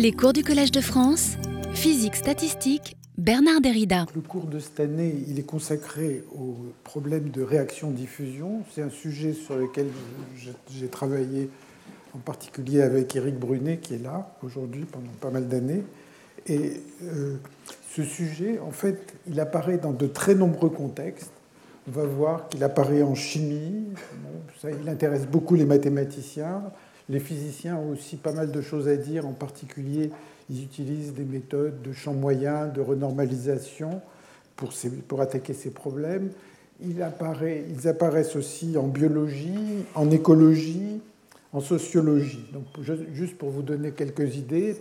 Les cours du Collège de France, physique statistique, Bernard Derrida. Le cours de cette année, il est consacré au problème de réaction-diffusion. C'est un sujet sur lequel j'ai travaillé en particulier avec Éric Brunet, qui est là aujourd'hui pendant pas mal d'années. Et euh, ce sujet, en fait, il apparaît dans de très nombreux contextes. On va voir qu'il apparaît en chimie, ça, il intéresse beaucoup les mathématiciens. Les physiciens ont aussi pas mal de choses à dire, en particulier, ils utilisent des méthodes de champ moyen, de renormalisation pour, attaquer ces problèmes. Ils apparaissent aussi en biologie, en écologie, en sociologie. Donc, juste pour vous donner quelques idées,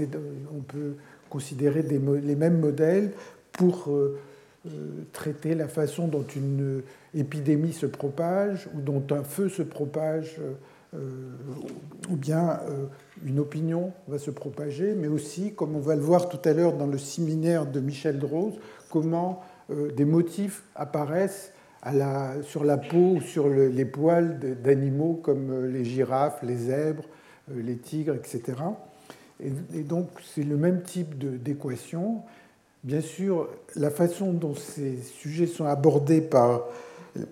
on peut considérer les mêmes modèles pour euh, euh, traiter la façon dont une épidémie se propage ou dont un feu se propage euh, euh, ou bien euh, une opinion va se propager, mais aussi, comme on va le voir tout à l'heure dans le séminaire de Michel Drose, comment euh, des motifs apparaissent sur la peau ou sur les poils d'animaux comme les girafes, les zèbres, les tigres, etc. Et, donc c'est le même type d'équation. Bien sûr, la façon dont ces sujets sont abordés par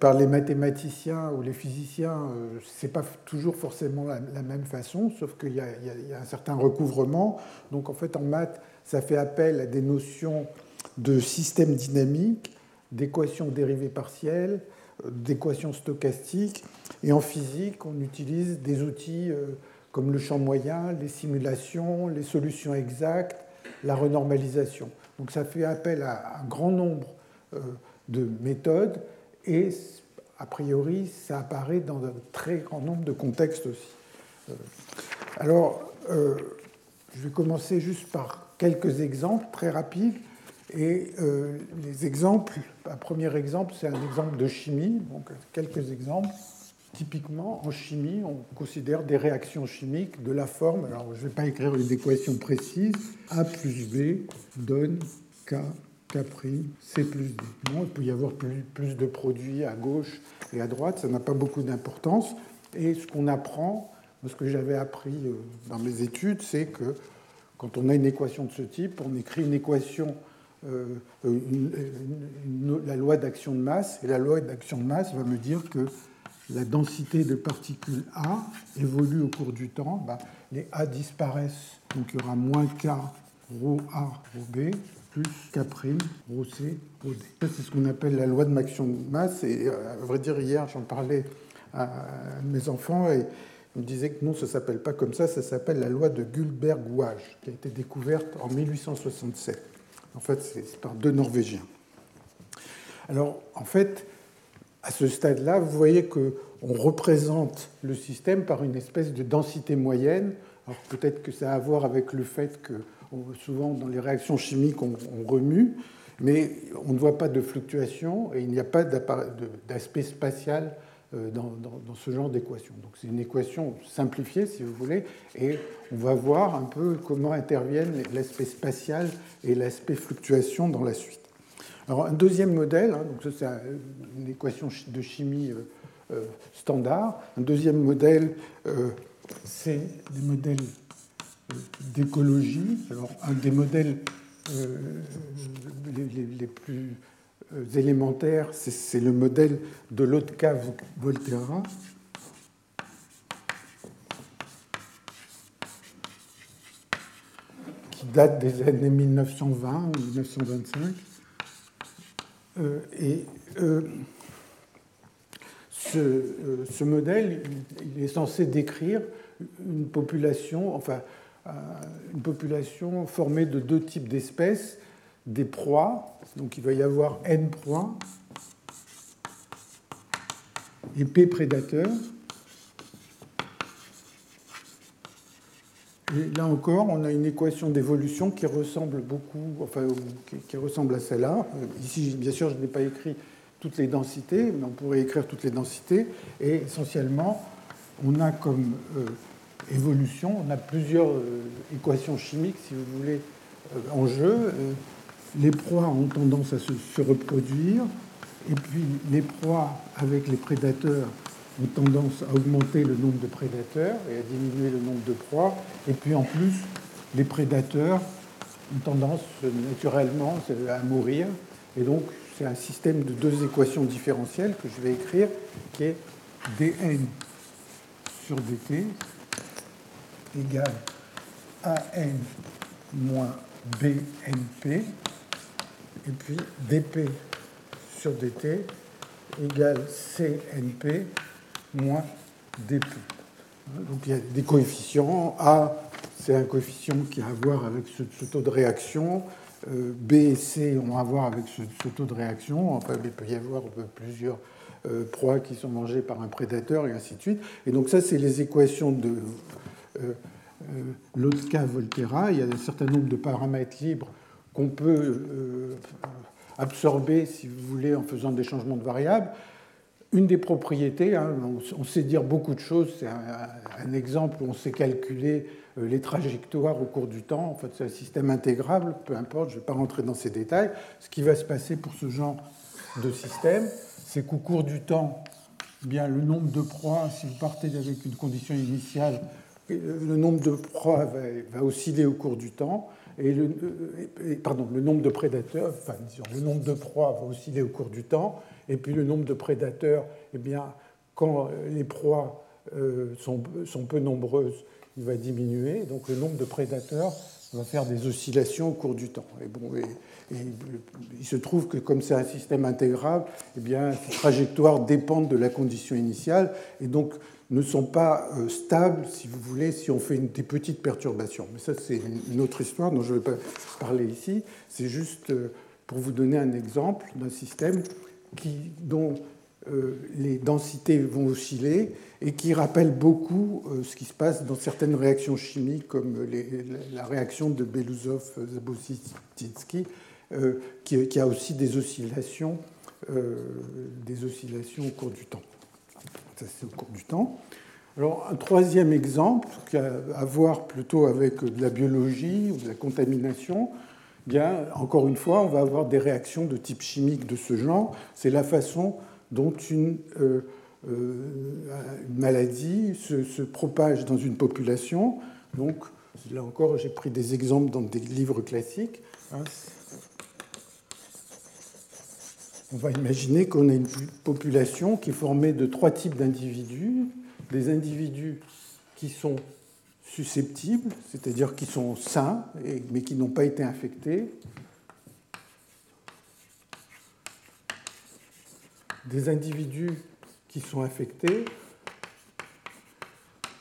par les mathématiciens ou les physiciens, euh, ce n'est pas toujours forcément la, même façon, sauf qu'il y, a un certain recouvrement. Donc en fait, en maths, ça fait appel à des notions de système dynamique, d'équations dérivées partielles, euh, d'équations stochastiques. Et en physique, on utilise des outils euh, comme le champ moyen, les simulations, les solutions exactes, la renormalisation. Donc ça fait appel à un grand nombre de méthodes et a priori, ça apparaît dans un très grand nombre de contextes aussi. Euh, alors, euh, je vais commencer juste par quelques exemples très rapides. Et euh, les exemples, un premier exemple, c'est un exemple de chimie. Donc, quelques exemples. Typiquement, en chimie, on considère des réactions chimiques de la forme. Alors, je ne vais pas écrire une équation précise. A plus B donne K Capri, C plus il peut y avoir plus, de produits à gauche et à droite, ça n'a pas beaucoup d'importance. Et ce qu'on apprend, ce que j'avais appris euh, dans mes études, c'est que quand on a une équation de ce type, on écrit une équation, euh, la loi d'action de masse, et la loi d'action de masse va me dire que la densité de particules A évolue au cours du temps. Ben, les A disparaissent, donc il y aura moins K, rho A, rho B, plus K', rho C, rho D. c'est ce qu'on appelle la loi de masse. Et euh, à vrai dire, hier, j'en parlais à mes enfants et ils me disaient que non, ça ne s'appelle pas comme ça, ça s'appelle la loi de Guldberg-Wage, qui a été découverte en 1867. En fait, c'est par deux Norvégiens. Alors, en fait, à ce stade-là, vous voyez qu'on représente le système par une espèce de densité moyenne. Alors peut-être que ça a à voir avec le fait que souvent dans les réactions chimiques, on, remue, mais on ne voit pas de fluctuation et il n'y a pas d'aspect spatial euh, dans, ce genre d'équation. Donc c'est une équation simplifiée, si vous voulez, et on va voir un peu comment interviennent l'aspect spatial et l'aspect fluctuation dans la suite. Alors un deuxième modèle, hein, donc c'est une équation de chimie euh, euh, standard. Un deuxième modèle, c'est des modèles d'écologie. Alors, un des modèles euh, les, plus euh, élémentaires, c'est le modèle de Lotka-Volterra. qui date des années 1920 ou 1925. Euh, et ce, modèle, est censé décrire une population, enfin, une population formée de deux types d'espèces, des proies, donc il va y avoir N proies, et P prédateurs. Et là encore, on a une équation d'évolution qui ressemble beaucoup, enfin, qui, ressemble à celle-là. Euh, ici, bien sûr, je n'ai pas écrit toutes les densités, mais on pourrait écrire toutes les densités. Et essentiellement, on a comme euh, On a plusieurs euh, équations chimiques, si vous voulez, euh, en jeu. Euh, les proies ont tendance à se, reproduire, et puis les proies avec les prédateurs ont tendance à augmenter le nombre de prédateurs et à diminuer le nombre de proies. Et puis en plus, les prédateurs ont tendance naturellement à mourir. Et donc, c'est un système de deux équations différentielles que je vais écrire, qui est dn sur dt égale an moins bnp, et puis dp sur dt égale cnp moins dp. Donc il y a des coefficients. A, c'est un coefficient qui a à voir avec ce, taux de réaction. Euh, B et C ont à voir avec ce, taux de réaction. Il peut y avoir plusieurs euh, proies qui sont mangées par un prédateur et ainsi de suite. Et donc ça, c'est les équations de euh, Lotka-Volterra. Il y a un certain nombre de paramètres libres qu'on peut absorber, si vous voulez, en faisant des changements de variables une des propriétés, hein, on, sait dire beaucoup de choses, c'est un, exemple où on sait calculer euh, les trajectoires au cours du temps. En fait, c'est un système intégrable, peu importe, je ne vais pas rentrer dans ces détails. Ce qui va se passer pour ce genre de système, c'est qu'au cours du temps, eh bien, le nombre de proies, si vous partez avec une condition initiale, euh, le nombre de proies va, osciller au cours du temps. Et le, euh, pardon, le nombre de prédateurs, enfin, le nombre de proies va osciller au cours du temps, et puis le nombre de prédateurs, eh bien, quand les proies euh, sont, peu nombreuses, il va diminuer. Donc le nombre de prédateurs va faire des oscillations au cours du temps. Et bon, il se trouve que comme c'est un système intégral, eh bien, ces trajectoires dépendent de la condition initiale et donc ne sont pas euh, stables, si vous voulez, si on fait des petites perturbations. Mais ça, c'est une autre histoire dont je ne vais pas parler ici. C'est juste euh, pour vous donner un exemple d'un système dont euh, les densités vont osciller et qui rappelle beaucoup ce qui se passe dans certaines réactions chimiques comme la réaction de Belousov-Zabotitsky, euh, qui, a aussi des oscillations, des oscillations au cours du temps. Ça, c'est au cours du temps. Alors, un troisième exemple, qui a à voir plutôt avec de la biologie ou de la contamination, bien, encore une fois, on va avoir des réactions de type chimique de ce genre. C'est la façon dont une, euh, euh, maladie se, propage dans une population. Donc, là encore, j'ai pris des exemples dans des livres classiques. Hein. On va imaginer qu'on a une population qui est formée de trois types d'individus. Des individus qui sont susceptibles, c'est-à-dire qui sont sains, mais qui n'ont pas été infectés. Des individus qui sont infectés,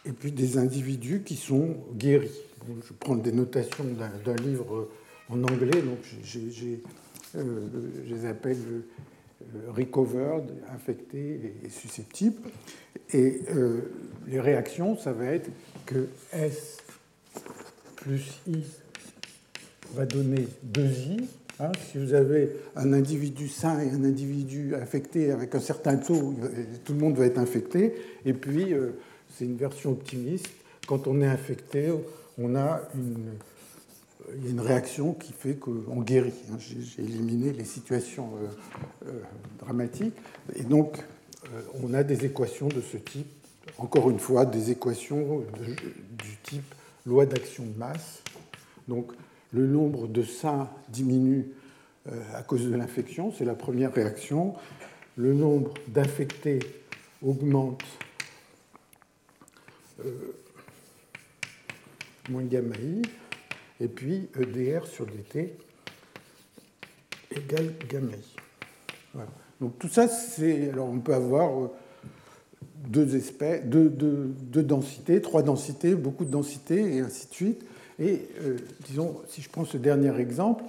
et puis des individus qui sont guéris. je prends des notations d'un livre en anglais, donc euh, je les appelle euh, recovered, infectés et susceptibles. Et euh, les réactions, ça va être que S plus I va donner 2I. Hein. si vous avez un individu sain et un individu infecté avec un certain taux, tout le monde va être infecté. Et puis, euh, c'est une version optimiste. Quand on est infecté, on a une, il y a une réaction qui fait qu'on guérit. Hein. J'ai éliminé les situations euh, dramatiques. Et donc, on a des équations de ce type encore une fois, des équations du type loi d'action de masse. Donc, le nombre de seins diminue euh, à cause de l'infection, c'est la première réaction. Le nombre d'infectés augmente euh, moins gamma i, et puis EDR sur dt égale gamma. Donc tout ça, c'est. Alors on peut avoir euh, deux, espèces, deux, densités, trois densités, beaucoup de densités, et ainsi de suite. Et euh, disons, si je prends ce dernier exemple,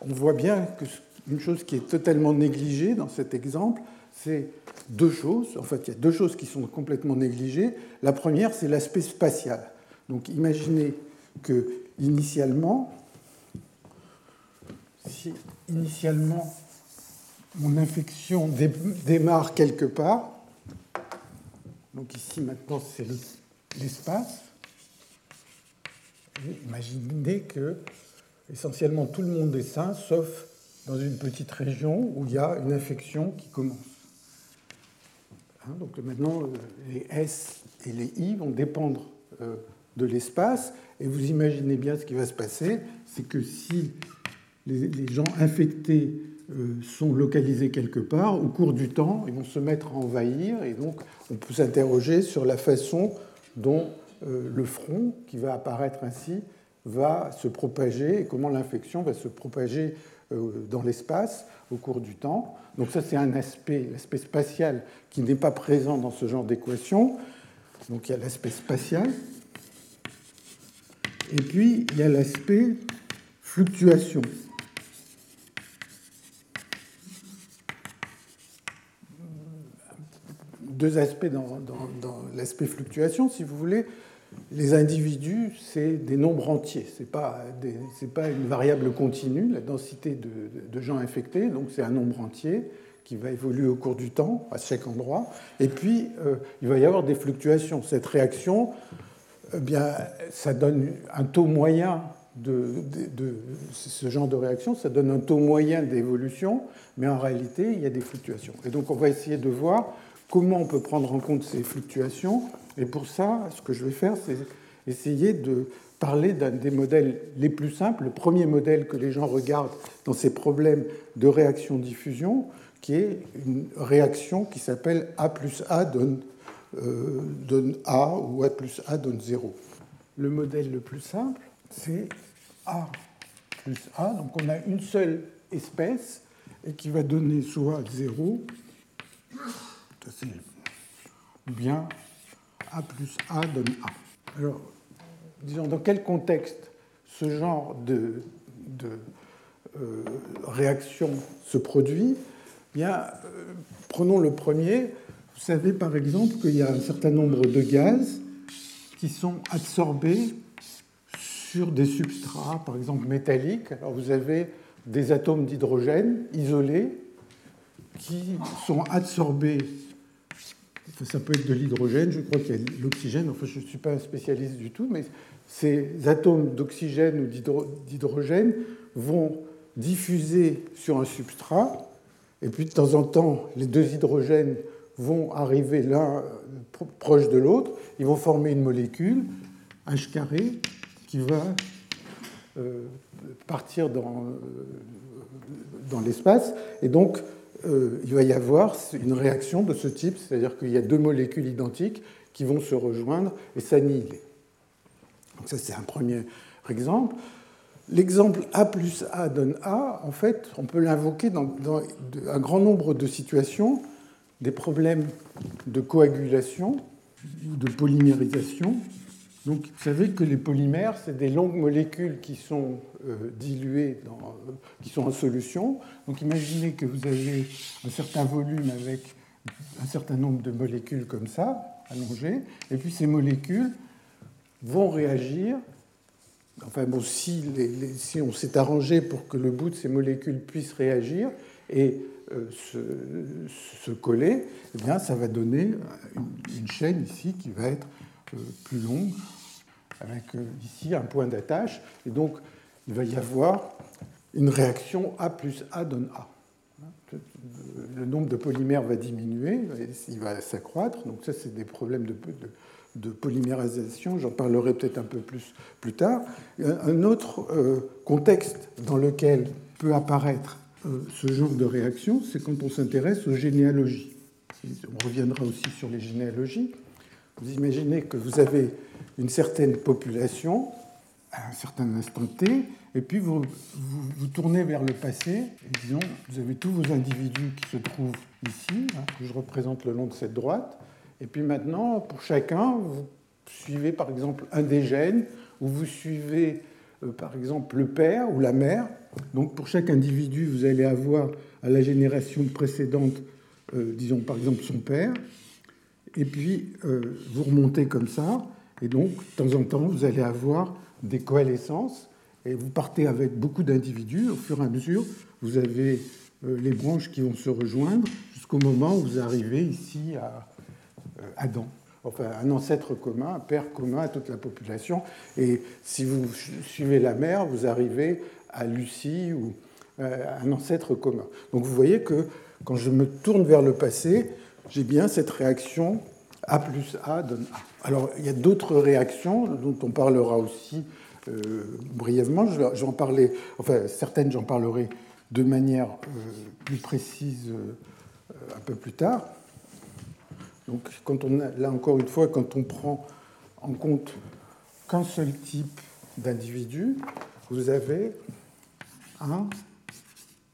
on voit bien que une chose qui est totalement négligée dans cet exemple, c'est deux choses. En fait, il y a deux choses qui sont complètement négligées. La première, c'est l'aspect spatial. Donc, imaginez que initialement, si initialement mon infection démarre quelque part, donc ici, maintenant, c'est l'espace. Imaginez que essentiellement tout le monde est sain, sauf dans une petite région où il y a une infection qui commence. Hein, donc maintenant, euh, les S et les I vont dépendre euh, de l'espace. Et vous imaginez bien ce qui va se passer, c'est que si les, gens infectés euh, sont localisés quelque part, au cours du temps, ils vont se mettre à envahir. Et donc, on peut s'interroger sur la façon dont euh, le front, qui va apparaître ainsi, va se propager et comment l'infection va se propager euh, dans l'espace au cours du temps. Donc ça, c'est un aspect, l'aspect spatial, qui n'est pas présent dans ce genre d'équation. Donc il y a l'aspect spatial. Et puis, il y a l'aspect fluctuation. Deux aspects dans, l'aspect fluctuation, si vous voulez les individus, c'est des nombres entiers, ce n'est pas, pas, une variable continue, la densité de, gens infectés, donc c'est un nombre entier qui va évoluer au cours du temps à chaque endroit. Et puis, euh, il va y avoir des fluctuations. Cette réaction, eh bien, ça donne un taux moyen de, de, ce genre de réaction, ça donne un taux moyen d'évolution, mais en réalité, il y a des fluctuations. Et donc, on va essayer de voir comment on peut prendre en compte ces fluctuations et pour ça, ce que je vais faire, c'est essayer de parler d'un des modèles les plus simples, le premier modèle que les gens regardent dans ces problèmes de réaction-diffusion, qui est une réaction qui s'appelle A plus A donne, donne A ou A plus A donne 0. Le modèle le plus simple, c'est A plus A. Donc on a une seule espèce qui va donner soit 0, ou bien a plus A donne A. Alors, disons, dans quel contexte ce genre de, euh, réaction se produit? Eh Bien, euh, prenons le premier. Vous savez par exemple qu'il y a un certain nombre de gaz qui sont absorbés sur des substrats, par exemple métalliques. Alors vous avez des atomes d'hydrogène isolés qui sont absorbés. Ça peut être de l'hydrogène, je crois qu'il y a l'oxygène, enfin je ne suis pas un spécialiste du tout, mais ces atomes d'oxygène ou d'hydrogène vont diffuser sur un substrat, et puis de temps en temps, les deux hydrogènes vont arriver l'un proche de l'autre, ils vont former une molécule, H carré, qui va euh, partir dans, euh, dans l'espace, et donc euh, il va y avoir une réaction de ce type, c'est-à-dire qu'il y a deux molécules identiques qui vont se rejoindre et s'annihiler. Donc ça, c'est un premier exemple. L'exemple A plus A donne A, en fait, on peut l'invoquer dans, un grand nombre de situations, des problèmes de coagulation ou de polymérisation, donc, vous savez que les polymères, c'est des longues molécules qui sont euh, diluées, qui sont en solution. Donc, imaginez que vous avez un certain volume avec un certain nombre de molécules comme ça, allongées, et puis ces molécules vont réagir. Enfin, bon, si on s'est arrangé pour que le bout de ces molécules puisse réagir et euh, se, coller, eh bien, ça va donner une chaîne ici qui va être plus longue, avec euh, ici un point d'attache. Et donc, il va y avoir une réaction A plus A donne A. Le nombre de polymères va diminuer, il va s'accroître. Donc ça, c'est des problèmes de, de, polymérisation. J'en parlerai peut-être un peu plus plus tard. Un autre euh, contexte dans lequel peut apparaître euh, ce genre de réaction, c'est quand on s'intéresse aux généalogies. On reviendra aussi sur les généalogies. Vous imaginez que vous avez une certaine population à un certain instant T, et puis vous, vous, tournez vers le passé, et disons, vous avez tous vos individus qui se trouvent ici, hein, que je représente le long de cette droite, et puis maintenant, pour chacun, vous suivez par exemple un des gènes, ou vous suivez euh, par exemple le père ou la mère. Donc pour chaque individu, vous allez avoir à la génération précédente, euh, disons par exemple son père, et puis euh, vous remontez comme ça, et donc de temps en temps, vous allez avoir des coalescences, et vous partez avec beaucoup d'individus. Au fur et à mesure, vous avez euh, les branches qui vont se rejoindre jusqu'au moment où vous arrivez ici à euh, Adam. Enfin, un ancêtre commun, un père commun à toute la population. Et si vous suivez la mère, vous arrivez à Lucie ou un ancêtre commun. Donc vous voyez que quand je me tourne vers le passé, j'ai bien cette réaction A plus A donne A. Alors, il y a d'autres réactions dont on parlera aussi euh, brièvement. Je vais en parler, enfin, certaines, j'en parlerai de manière plus précise un peu plus tard. Donc, quand on là encore une fois, quand on prend en compte qu'un seul type d'individu, vous avez 1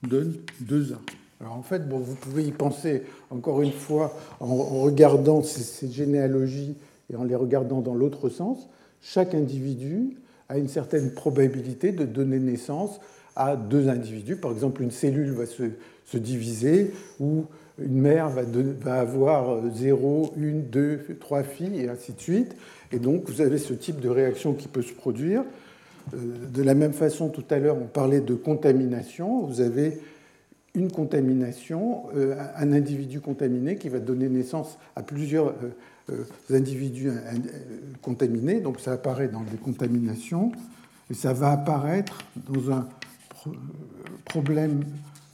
donne 2A. Alors en fait, bon, vous pouvez y penser encore une fois en, regardant ces, généalogies et en les regardant dans l'autre sens. Chaque individu a une certaine probabilité de donner naissance à deux individus. Par exemple, une cellule va se, se diviser ou une mère va, avoir 0, 1, 2, 3 filles et ainsi de suite. Et donc, vous avez ce type de réaction qui peut se produire. Euh, de la même façon, tout à l'heure, on parlait de contamination. Vous avez une contamination, euh, un individu contaminé qui va donner naissance à plusieurs euh, individus contaminés. Donc ça apparaît dans des contaminations et ça va apparaître dans un problème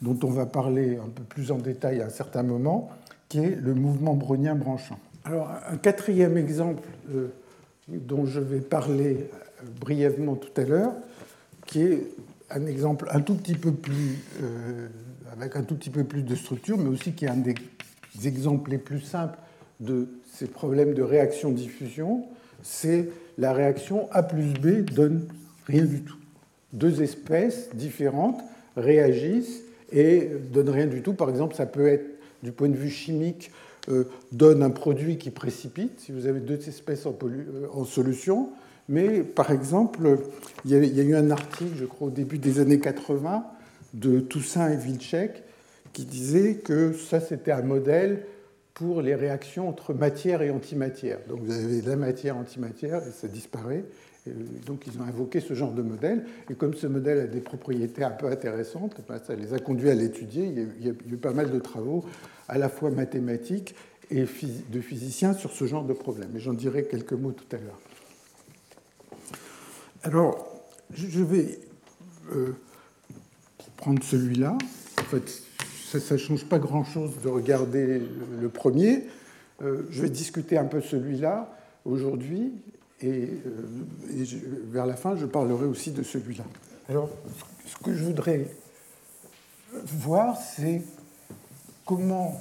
dont on va parler un peu plus en détail à un certain moment, qui est le mouvement brownien branchant. Alors un quatrième exemple dont je vais parler brièvement tout à l'heure, qui est un exemple un tout petit peu plus, euh, avec un tout petit peu plus de structure, mais aussi qui est un des exemples les plus simples de ces problèmes de réaction-diffusion, c'est la réaction A plus B donne rien du tout. Deux espèces différentes réagissent et donnent rien du tout. Par exemple, ça peut être, du point de vue chimique, euh, donne un produit qui précipite. Si vous avez deux espèces en, euh, solution, mais par exemple, il y, a, eu un article, je crois, au début des années 80, de Toussaint et Vilchek, qui disait que ça, c'était un modèle pour les réactions entre matière et antimatière. Donc vous avez la matière, antimatière, et ça disparaît. Donc ils ont invoqué ce genre de modèle. Et comme ce modèle a des propriétés un peu intéressantes, ben, ça les a conduits à l'étudier. Il y a eu pas mal de travaux, à la fois mathématiques et de physiciens, sur ce genre de problème. Et j'en dirai quelques mots tout à l'heure. Alors, je vais euh, prendre celui-là. En fait, ça ne change pas grand-chose de regarder le premier. Euh, je vais discuter un peu celui-là aujourd'hui et, euh, vers la fin, je parlerai aussi de celui-là. Alors, ce que je voudrais voir, c'est comment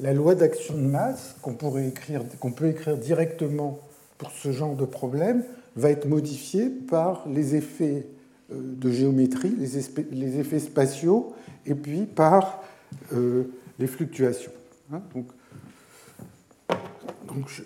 la loi d'action de masse, qu'on peut écrire directement pour ce genre de problème, va être modifié par les effets euh, de géométrie, les, effets spatiaux, et puis par euh, les fluctuations. Hein. donc, donc je,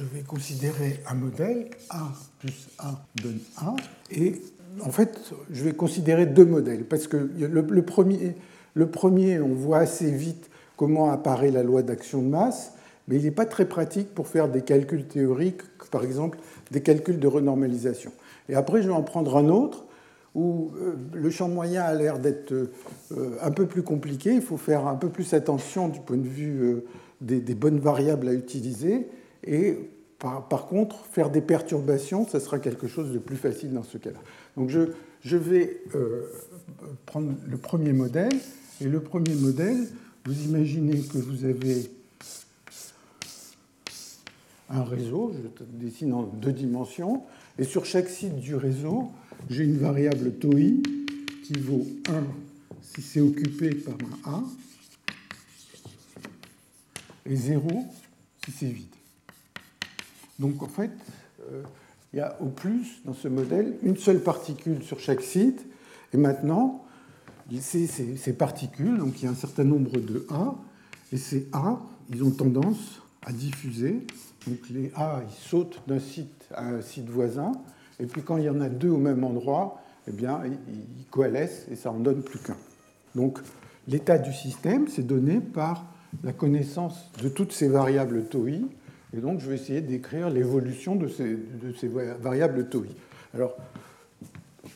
vais considérer un modèle, A plus A donne A, et en fait, je vais considérer deux modèles, parce que le, premier, le premier, on voit assez vite comment apparaît la loi d'action de masse, mais il n'est pas très pratique pour faire des calculs théoriques, par exemple des calculs de renormalisation. Et après, je vais en prendre un autre où euh, le champ moyen a l'air d'être euh, un peu plus compliqué. Il faut faire un peu plus attention du point de vue euh, des, bonnes variables à utiliser. Et par, contre, faire des perturbations, ça sera quelque chose de plus facile dans ce cas-là. Donc je, vais prendre le premier modèle. Et le premier modèle, vous imaginez que vous avez un réseau, je dessine en deux dimensions, et sur chaque site du réseau, j'ai une variable TOI qui vaut 1 si c'est occupé par un A, et 0 si c'est vide. Donc en fait, euh, il y a au plus dans ce modèle une seule particule sur chaque site, et maintenant, ces, particules, donc il y a un certain nombre de A, et ces A, ils ont tendance à diffuser. Donc les A, ils sautent d'un site à un site voisin, et puis quand il y en a deux au même endroit, eh bien, ils coalescent et ça en donne plus qu'un. Donc l'état du système, c'est donné par la connaissance de toutes ces variables TOI, et donc je vais essayer d'écrire l'évolution de ces, de ces variables TOI. Alors,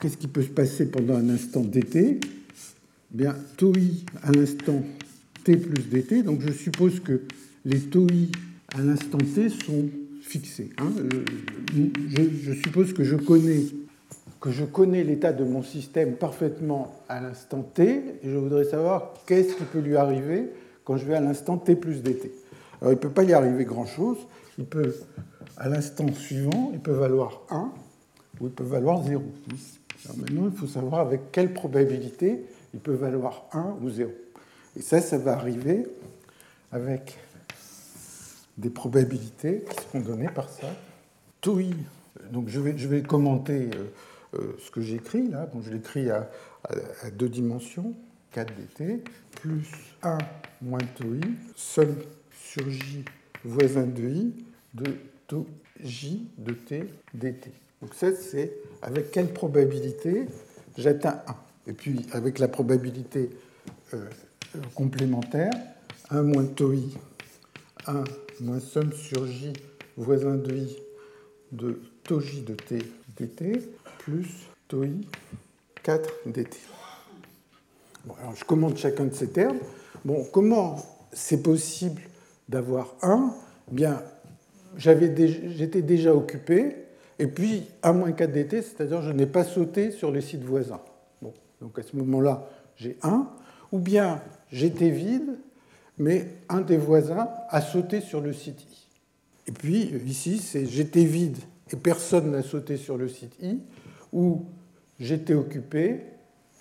qu'est-ce qui peut se passer pendant un instant dt? Eh Bien, TOI à l'instant t plus dt, donc je suppose que les TOI à l'instant t sont fixés. Hein. Euh, je, suppose que je connais que je connais l'état de mon système parfaitement à l'instant t, et je voudrais savoir qu'est-ce qui peut lui arriver quand je vais à l'instant t plus dt. Alors il ne peut pas y arriver grand-chose. À l'instant suivant, il peut valoir 1 ou il peut valoir 0. Alors maintenant, il faut savoir avec quelle probabilité il peut valoir 1 ou 0. Et ça, ça va arriver avec des probabilités qui seront données par ça. TOI, donc je vais, commenter euh, euh, ce que j'écris là. Je l'écris à, deux dimensions, 4 dt, plus 1 moins TOI, somme sur J voisin de I de taux J de T dt. Donc ça, c'est avec quelle probabilité j'atteins 1. Et puis avec la probabilité euh, complémentaire, 1 moins tau i, 1 moins somme sur j voisin de i de tau j de t dt, plus tau i 4 dt. Bon, alors je commente chacun de ces termes. Bon, comment c'est possible d'avoir 1 Bien, j'étais déjà occupé, et puis 1 moins 4 dt, c'est-à-dire je n'ai pas sauté sur les sites voisins. Bon, donc à ce moment-là, j'ai 1, ou bien j'étais vide, mais un des voisins a sauté sur le site I. Et puis ici, c'est j'étais vide et personne n'a sauté sur le site I, ou j'étais occupé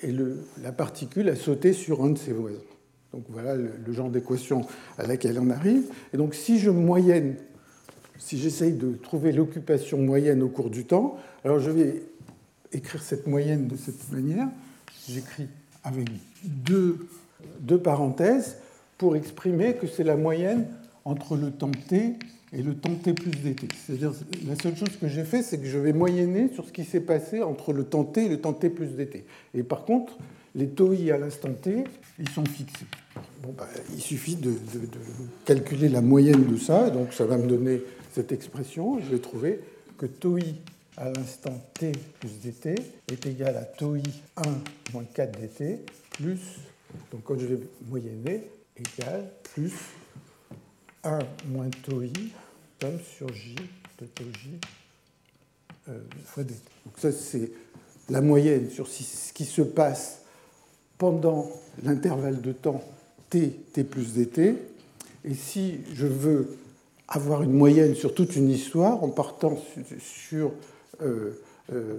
et la particule a sauté sur un de ses voisins. Donc voilà le, genre d'équation à laquelle on arrive. Et donc si je moyenne, si j'essaye de trouver l'occupation moyenne au cours du temps, alors je vais écrire cette moyenne de cette manière. J'écris avec deux, deux parenthèses pour exprimer que c'est la moyenne entre le temps t et le temps t plus dt. C'est-à-dire, la seule chose que j'ai fait, c'est que je vais moyenner sur ce qui s'est passé entre le temps t et le temps t plus dt. Et par contre, les taux i à l'instant t, ils sont fixés. Bah, il suffit de, calculer la moyenne de ça, donc ça va me donner cette expression. Je vais trouver que tau i à l'instant t plus dt est égal à tau i 1 moins 4 dt plus, donc quand je vais moyenner, égal plus 1 moins tau i somme sur j de tau j euh, fois dt. Donc ça, c'est la moyenne sur ce qui se passe pendant l'intervalle de temps t, t plus dt. Et si je veux avoir une moyenne sur toute une histoire, en partant sur, euh, euh,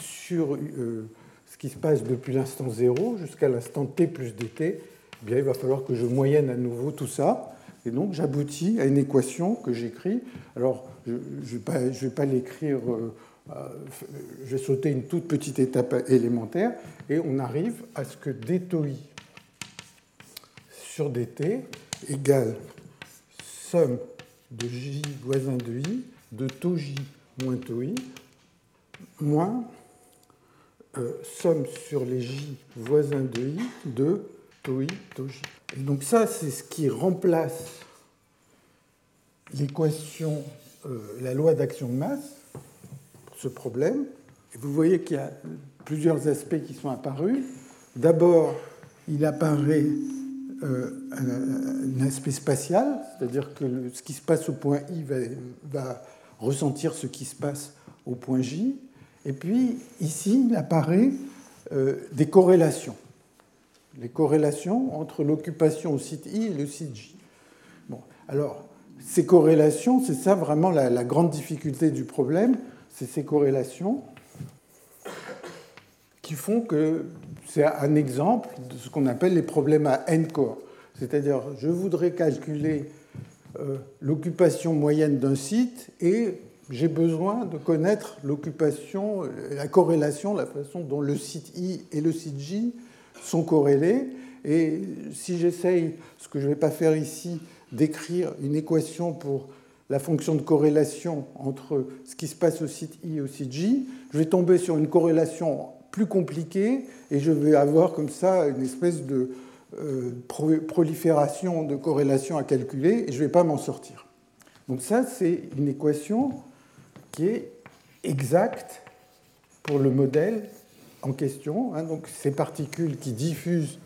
sur euh, ce qui se passe depuis l'instant 0 jusqu'à l'instant t plus dt, eh bien, il va falloir que je moyenne à nouveau tout ça. Et donc j'aboutis à une équation que j'écris. Alors je ne vais pas, pas l'écrire, euh, je vais sauter une toute petite étape élémentaire, et on arrive à ce que d tau i sur dt égale somme de j voisin de i de tau j moins tau i moins euh, somme sur les j voisins de i de tau i, tau j. Donc ça, c'est ce qui remplace l'équation, euh, la loi d'action de masse ce problème. Vous voyez qu'il y a plusieurs aspects qui sont apparus. D'abord, il apparaît euh, un, aspect spatial, c'est-à-dire que ce qui se passe au point I va, ressentir ce qui se passe au point J. Et puis, ici, il apparaît euh, des corrélations. Les corrélations entre l'occupation au site I et le site J. Bon, alors, ces corrélations, c'est ça vraiment la, grande difficulté du problème, c'est ces corrélations qui font que c'est un exemple de ce qu'on appelle les problèmes à n corps. C'est-à-dire, je voudrais calculer euh, l'occupation moyenne d'un site et j'ai besoin de connaître l'occupation, la corrélation, la façon dont le site I et le site J sont corrélés. Et si j'essaye, ce que je ne vais pas faire ici, d'écrire une équation pour la fonction de corrélation entre ce qui se passe au site I et au site J, je vais tomber sur une corrélation plus compliquée et je vais avoir comme ça une espèce de euh, prolifération de corrélations à calculer et je ne vais pas m'en sortir. Donc ça, c'est une équation qui est exacte pour le modèle en question. Hein, donc ces particules qui diffusent,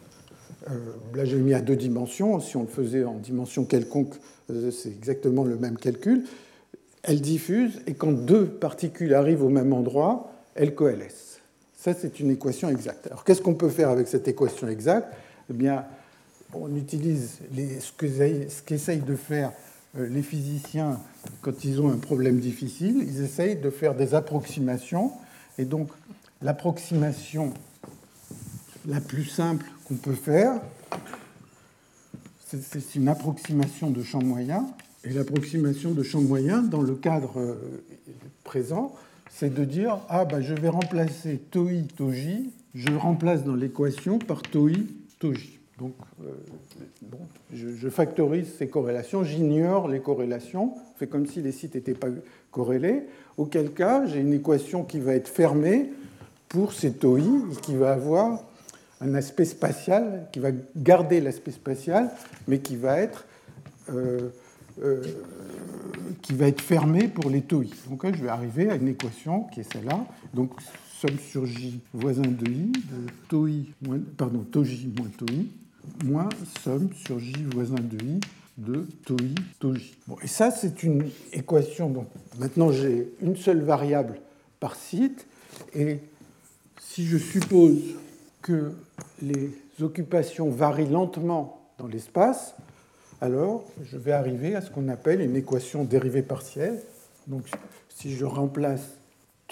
là j'ai mis à deux dimensions, si on le faisait en dimension quelconque, euh, c'est exactement le même calcul. Elles diffusent et quand deux particules arrivent au même endroit, elles coalescent. Ça, c'est une équation exacte. Alors qu'est-ce qu'on peut faire avec cette équation exacte? Eh bien, on utilise les, ce qu'essayent de faire euh, les physiciens, quand ils ont un problème difficile, ils essayent de faire des approximations. Et donc, l'approximation la plus simple qu'on peut faire, c'est une approximation de champ moyen. Et l'approximation de champ moyen, dans le cadre euh, présent, c'est de dire ah ben, je vais remplacer toi toji, je remplace dans l'équation par toi toji. Donc euh, je, factorise ces corrélations, j'ignore les corrélations, on fait comme si les sites n'étaient pas corrélés, auquel cas j'ai une équation qui va être fermée pour ces toi et qui va avoir un aspect spatial, qui va garder l'aspect spatial, mais qui va être euh, euh, qui va être fermé pour les taux Donc là, je vais arriver à une équation qui est celle-là. Donc somme sur j voisin de i de taux moins, pardon, taux j moins taux moins somme sur j voisin de i de taux i j. Bon, et ça, c'est une équation. Donc maintenant, j'ai une seule variable par site. Et si je suppose que les occupations varient lentement dans l'espace, alors je vais arriver à ce qu'on appelle une équation dérivée partielle. Donc si je remplace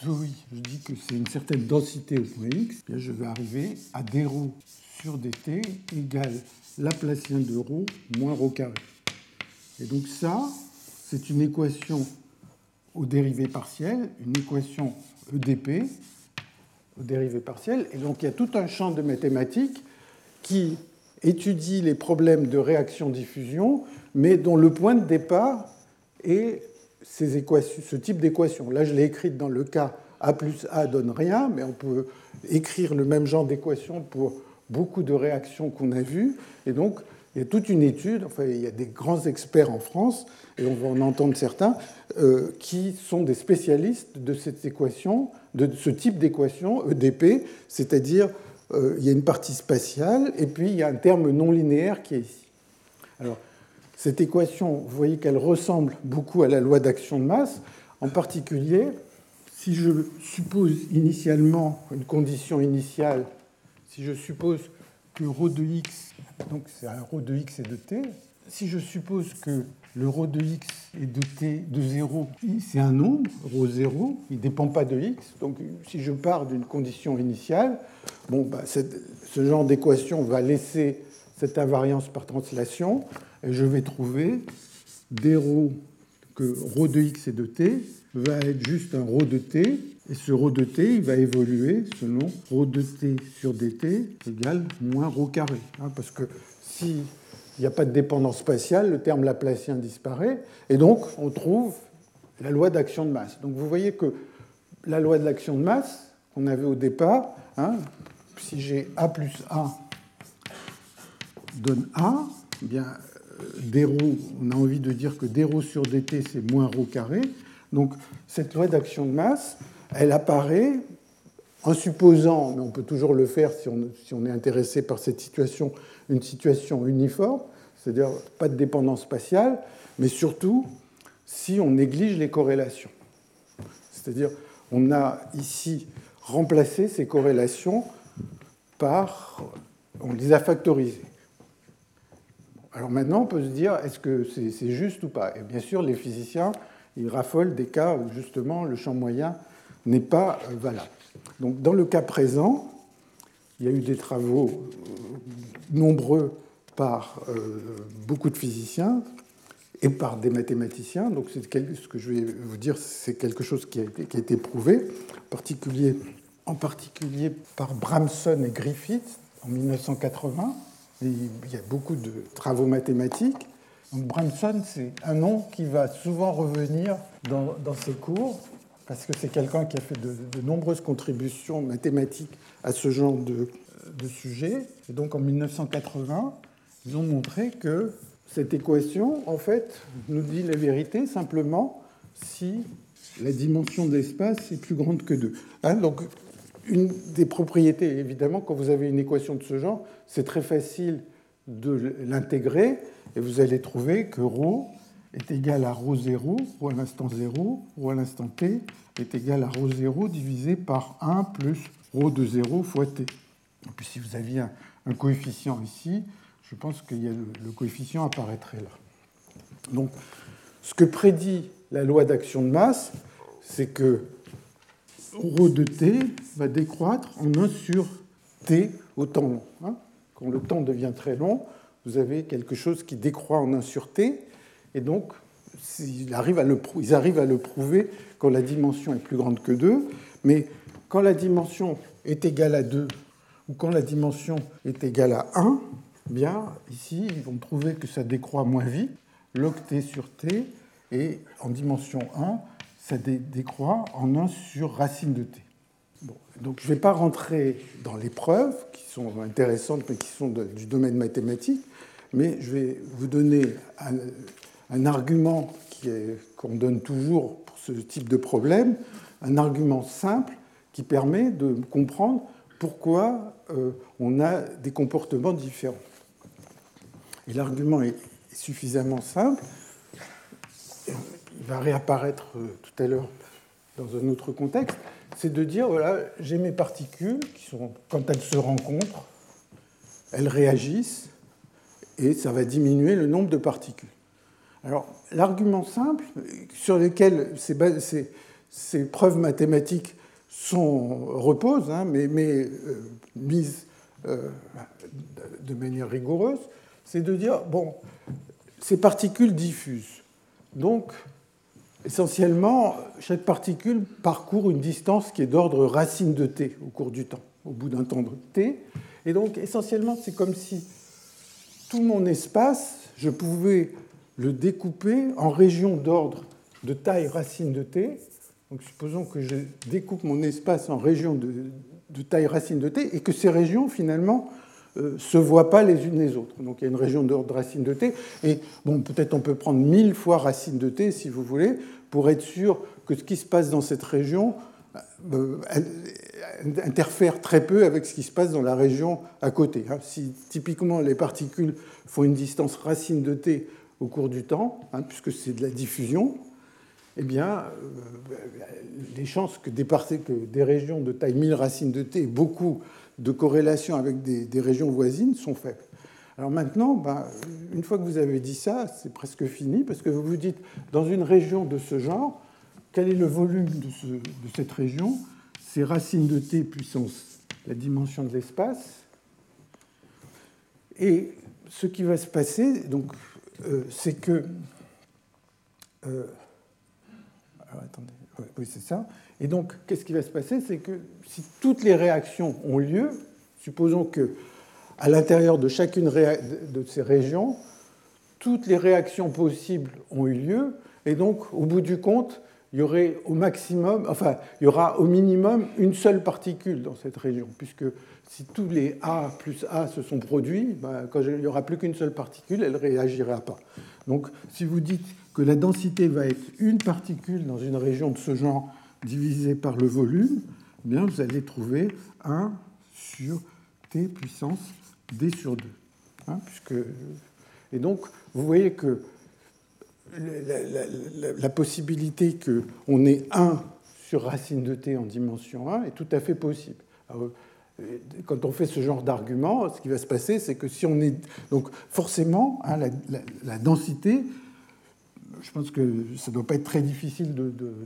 oui, je dis que c'est une certaine densité au point x, bien je vais arriver à d rho sur dt égale Laplacien de rho moins rho carré. Et donc ça, c'est une équation aux dérivées partielles, une équation EDP aux dérivées partielles. Et donc il y a tout un champ de mathématiques qui étudie les problèmes de réaction-diffusion, mais dont le point de départ est ces équations, ce type d'équation. Là, je l'ai écrite dans le cas A plus A donne rien, mais on peut écrire le même genre d'équation pour beaucoup de réactions qu'on a vues. Et donc, il y a toute une étude, enfin, il y a des grands experts en France, et on va en entendre certains, euh, qui sont des spécialistes de cette équation, de ce type d'équation, EDP, c'est-à-dire euh, il y a une partie spatiale, et puis il y a un terme non linéaire qui est ici. Alors, cette équation, vous voyez qu'elle ressemble beaucoup à la loi d'action de masse. En particulier, si je suppose initialement une condition initiale, si je suppose que ρ de x, donc c'est un ρ de x et de t, si je suppose que le ρ de x et de t de 0, c'est un nombre, ρ0, il ne dépend pas de x. Donc si je pars d'une condition initiale, bon, bah, ce genre d'équation va laisser cette invariance par translation, et je vais trouver des ρ que ρ de x et de t va être juste un ρ de t, et ce ρ de t il va évoluer selon ρ de t sur dt égale moins ρ carré. Hein, parce que si il n'y a pas de dépendance spatiale, le terme laplacien disparaît, et donc on trouve la loi d'action de masse. Donc vous voyez que la loi de l'action de masse qu'on avait au départ, hein, si j'ai A plus A donne A, eh bien d on a envie de dire que d sur dt c'est moins ρ carré. Donc cette loi d'action de masse, elle apparaît en supposant, mais on peut toujours le faire si on, est intéressé par cette situation, une situation uniforme, c'est-à-dire pas de dépendance spatiale, mais surtout si on néglige les corrélations. C'est-à-dire on a ici remplacé ces corrélations par, on les a factorisées. Alors maintenant, on peut se dire, est-ce que c'est juste ou pas? Et bien sûr, les physiciens, ils raffolent des cas où justement le champ moyen n'est pas valable. Donc dans le cas présent, il y a eu des travaux euh, nombreux par euh, beaucoup de physiciens et par des mathématiciens. Donc ce que je vais vous dire, c'est quelque chose qui a, été, qui a été prouvé, en particulier, en particulier par Bramson et Griffith en 1980. il y a beaucoup de travaux mathématiques. Donc Bramson, c'est un nom qui va souvent revenir dans, dans ces cours, parce que c'est quelqu'un qui a fait de, nombreuses contributions mathématiques à ce genre de, de sujet. Et donc en 1980, ils ont montré que cette équation, en fait, nous dit la vérité simplement si la dimension de l'espace est plus grande que 2. Hein, donc, une des propriétés, évidemment, quand vous avez une équation de ce genre, c'est très facile de l'intégrer et vous allez trouver que ρ est égal à ρ0, ρ à l'instant 0, ρ à l'instant t est égal à ρ0 divisé par 1 plus ρ de 0 fois t. Et puis si vous aviez un, un coefficient ici, je pense que le, le, coefficient apparaîtrait là. Donc, ce que prédit la loi d'action de masse, c'est que ρ de t va décroître en 1 sur t au temps long. Hein. Quand le temps devient très long, vous avez quelque chose qui décroît en 1 sur t, et donc ils arrivent, à le, prouver quand la dimension est plus grande que 2, mais quand la dimension est égale à 2 ou quand la dimension est égale à 1, eh bien ici, ils vont prouver que ça décroît moins vite, log t sur t, et en dimension 1, ça décroît en 1 sur racine de t. donc je ne vais pas rentrer dans les preuves qui sont intéressantes mais qui sont du domaine mathématique, mais je vais vous donner argument qu'on donne toujours pour ce type de problème, un argument simple qui permet de comprendre pourquoi euh, on a des comportements différents. Et l'argument est suffisamment simple il va réapparaître euh, tout à l'heure dans un autre contexte, c'est de dire, voilà, j'ai mes particules qui sont, quand elles se rencontrent, elles réagissent et ça va diminuer le nombre de particules. Alors, l'argument simple sur lequel ces, preuves mathématiques reposent, hein, mais, mais euh, mises euh, de manière rigoureuse, c'est de dire, bon, ces particules diffusent. Donc, essentiellement, chaque particule parcourt une distance qui est d'ordre racine de t au cours du temps, au bout d'un temps de t. Et donc, essentiellement, c'est comme si tout mon espace, je pouvais le découper en régions d'ordre de taille racine de t. Donc, supposons que je découpe mon espace en régions de, taille racine de t et que ces régions, finalement, euh, se voient pas les unes les autres. Donc il y a une région d'ordre racine de t. Et bon, peut-être on peut prendre mille fois racine de t, si vous voulez, pour être sûr que ce qui se passe dans cette région euh, interfère très peu avec ce qui se passe dans la région à côté. Hein. Si typiquement les particules font une distance racine de t au cours du temps, hein, puisque c'est de la diffusion, eh bien, euh, les chances que des, régions de taille 1000 racines de t beaucoup de corrélation avec des, régions voisines sont faibles. Alors maintenant, ben, une fois que vous avez dit ça, c'est presque fini, parce que vous vous dites, dans une région de ce genre, quel est le volume de, cette région? C'est racine de t puissance la dimension de l'espace. Et ce qui va se passer, donc, euh, c'est que... Euh, attendez, oui, c'est ça. Et donc, qu'est-ce qui va se passer? C'est que si toutes les réactions ont lieu, supposons que à l'intérieur de chacune de ces régions, toutes les réactions possibles ont eu lieu, et donc, au bout du compte, il y aurait au maximum, enfin, il y aura au minimum une seule particule dans cette région, puisque si tous les A plus A se sont produits, ben, quand il n'y aura plus qu'une seule particule, elle ne réagira pas. Donc, si vous dites que la densité va être une particule dans une région de ce genre divisé par le volume, eh bien vous allez trouver 1 sur t puissance d sur 2. Hein, puisque... Et donc, vous voyez que la, possibilité qu'on ait 1 sur racine de t en dimension 1 est tout à fait possible. Quand on fait ce genre d'argument, ce qui va se passer, c'est que si on est. Donc, forcément, hein, la, densité je pense que ça ne doit pas être très difficile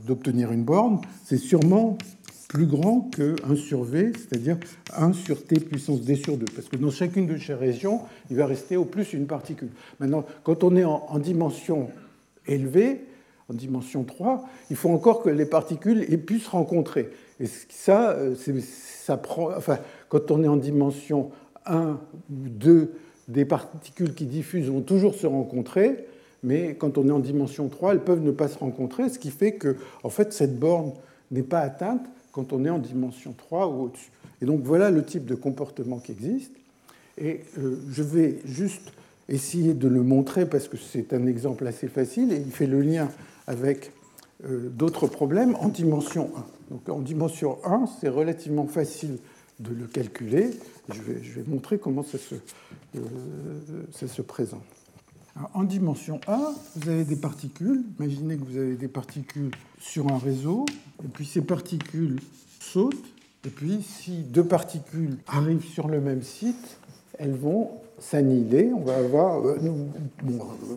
d'obtenir une borne. C'est sûrement plus grand que 1 sur V, c'est-à-dire 1 sur T puissance D sur 2. Parce que dans chacune de ces régions, il va rester au plus une particule. Maintenant, quand on est en, dimension élevée, en dimension 3, il faut encore que les particules aient pu se rencontrer. Et ça, euh, ça prend, enfin, quand on est en dimension 1 ou 2, des particules qui diffusent vont toujours se rencontrer mais quand on est en dimension 3, elles peuvent ne pas se rencontrer, ce qui fait que en fait, cette borne n'est pas atteinte quand on est en dimension 3 ou au-dessus. Et donc voilà le type de comportement qui existe. Et euh, je vais juste essayer de le montrer parce que c'est un exemple assez facile et il fait le lien avec d'autres problèmes en dimension 1. Donc en dimension 1, c'est relativement facile de le calculer. Je vais, je vais montrer comment ça se, euh, ça se présente en dimension 1, vous avez des particules. Imaginez que vous avez des particules sur un réseau, et puis ces particules sautent, et puis si deux particules arrivent sur le même site, elles vont s'annihiler. On va avoir, euh,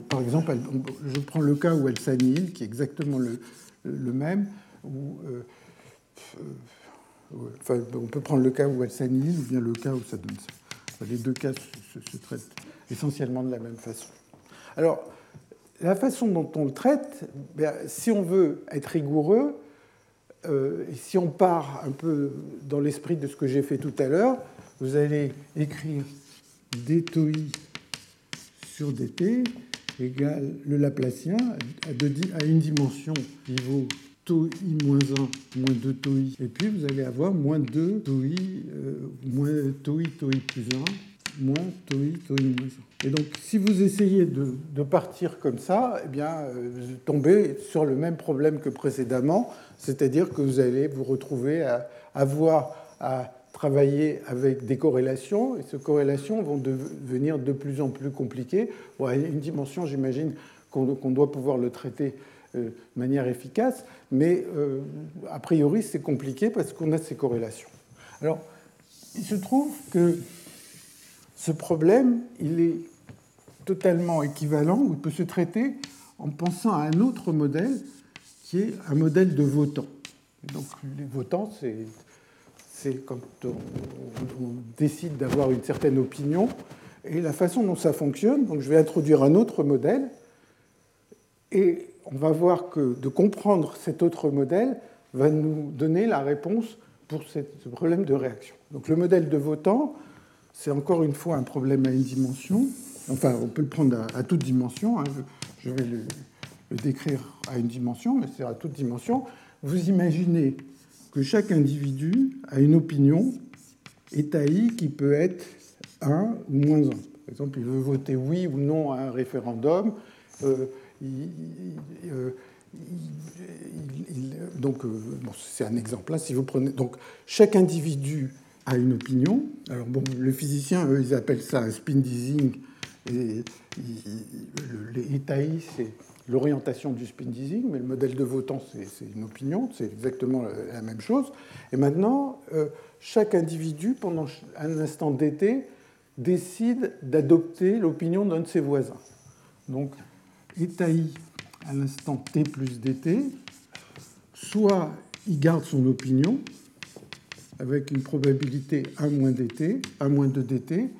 par exemple, je prends le cas où elles s'annihilent, qui est exactement le, même. Où, enfin, on peut prendre le cas où elles s'annihilent ou bien le cas où ça donne ça. Les deux cas se traitent essentiellement de la même façon. Alors, la façon dont on le traite, ben, si on veut être rigoureux, euh, et si on part un peu dans l'esprit de ce que j'ai fait tout à l'heure, vous allez écrire dτi sur dt égale le Laplacien à, une dimension qui vaut tau i moins 1 moins 2 tau i. Et puis vous allez avoir moins 2 tau i, euh, moins tau i, tau i plus 1 moins tau i, tau i moins 1. Et donc, si vous essayez de, partir comme ça, eh bien, euh, vous tombez sur le même problème que précédemment, c'est-à-dire que vous allez vous retrouver à avoir à travailler avec des corrélations, et ces corrélations vont devenir de plus en plus compliquées. Bon, une dimension, j'imagine qu'on doit pouvoir le traiter euh, de manière efficace, mais euh, a priori, c'est compliqué parce qu'on a ces corrélations. Alors, il se trouve que ce problème, il est totalement équivalent, ou il peut se traiter en pensant à un autre modèle qui est un modèle de votants. donc les votants, c'est quand on, décide d'avoir une certaine opinion, et la façon dont ça fonctionne, donc je vais introduire un autre modèle, et on va voir que de comprendre cet autre modèle va nous donner la réponse pour ce problème de réaction. Donc le modèle de votant, c'est encore une fois un problème à une dimension. Enfin, on peut le prendre à, toute dimension. Hein. Je, vais le, décrire à une dimension, mais c'est à toute dimension. Vous imaginez que chaque individu a une opinion état I qui peut être 1 ou moins 1. Par exemple, il veut voter oui ou non à un référendum. Euh, euh, donc, euh, c'est un exemple. Là, si vous prenez donc chaque individu a une opinion. Alors bon, les physiciens, eux, ils appellent ça un spin dizing. Et, les c'est l'orientation du spin dizing, mais le modèle de votant, c'est une opinion, c'est exactement la même chose. Et maintenant, euh, chaque individu, pendant un instant d'été, décide d'adopter l'opinion d'un de ses voisins. Donc, état à l'instant t plus dt, soit il garde son opinion, avec une probabilité 1 moins dt, 1 moins 2 dt,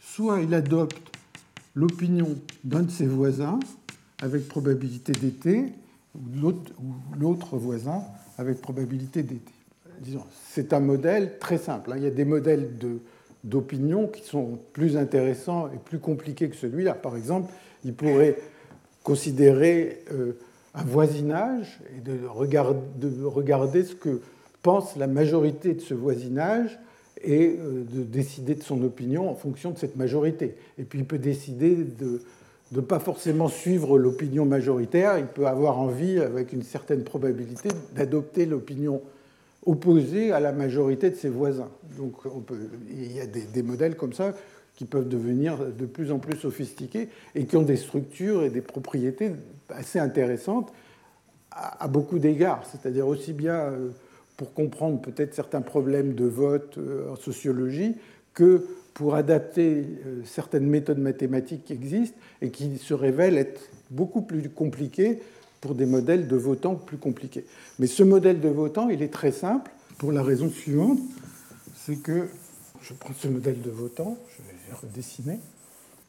soit il adopte l'opinion d'un de ses voisins avec probabilité dt, ou l'autre voisin avec probabilité. Disons, c'est un modèle très simple. Hein. Il y a des modèles d'opinion qui sont plus intéressants et plus compliqués que celui-là. Par exemple, il pourrait considérer euh, un voisinage et de regarder ce que pense la majorité de ce voisinage et euh, de décider de son opinion en fonction de cette majorité. Et puis il peut décider de ne pas forcément suivre l'opinion majoritaire, il peut avoir envie, avec une certaine probabilité, d'adopter l'opinion opposée à la majorité de ses voisins. Donc il y a des, modèles comme ça qui peuvent devenir de plus en plus sophistiqués et qui ont des structures et des propriétés assez intéressantes à, à beaucoup d'égards, c'est-à-dire aussi bien euh, pour comprendre peut-être certains problèmes de vote euh, en sociologie que pour adapter euh, certaines méthodes mathématiques qui existent et qui se révèlent être beaucoup plus compliquées pour des modèles de votants plus compliqués. Mais ce modèle de votant, il est très simple pour la raison suivante, c'est que, je prends ce modèle de votant, je vais redessiner,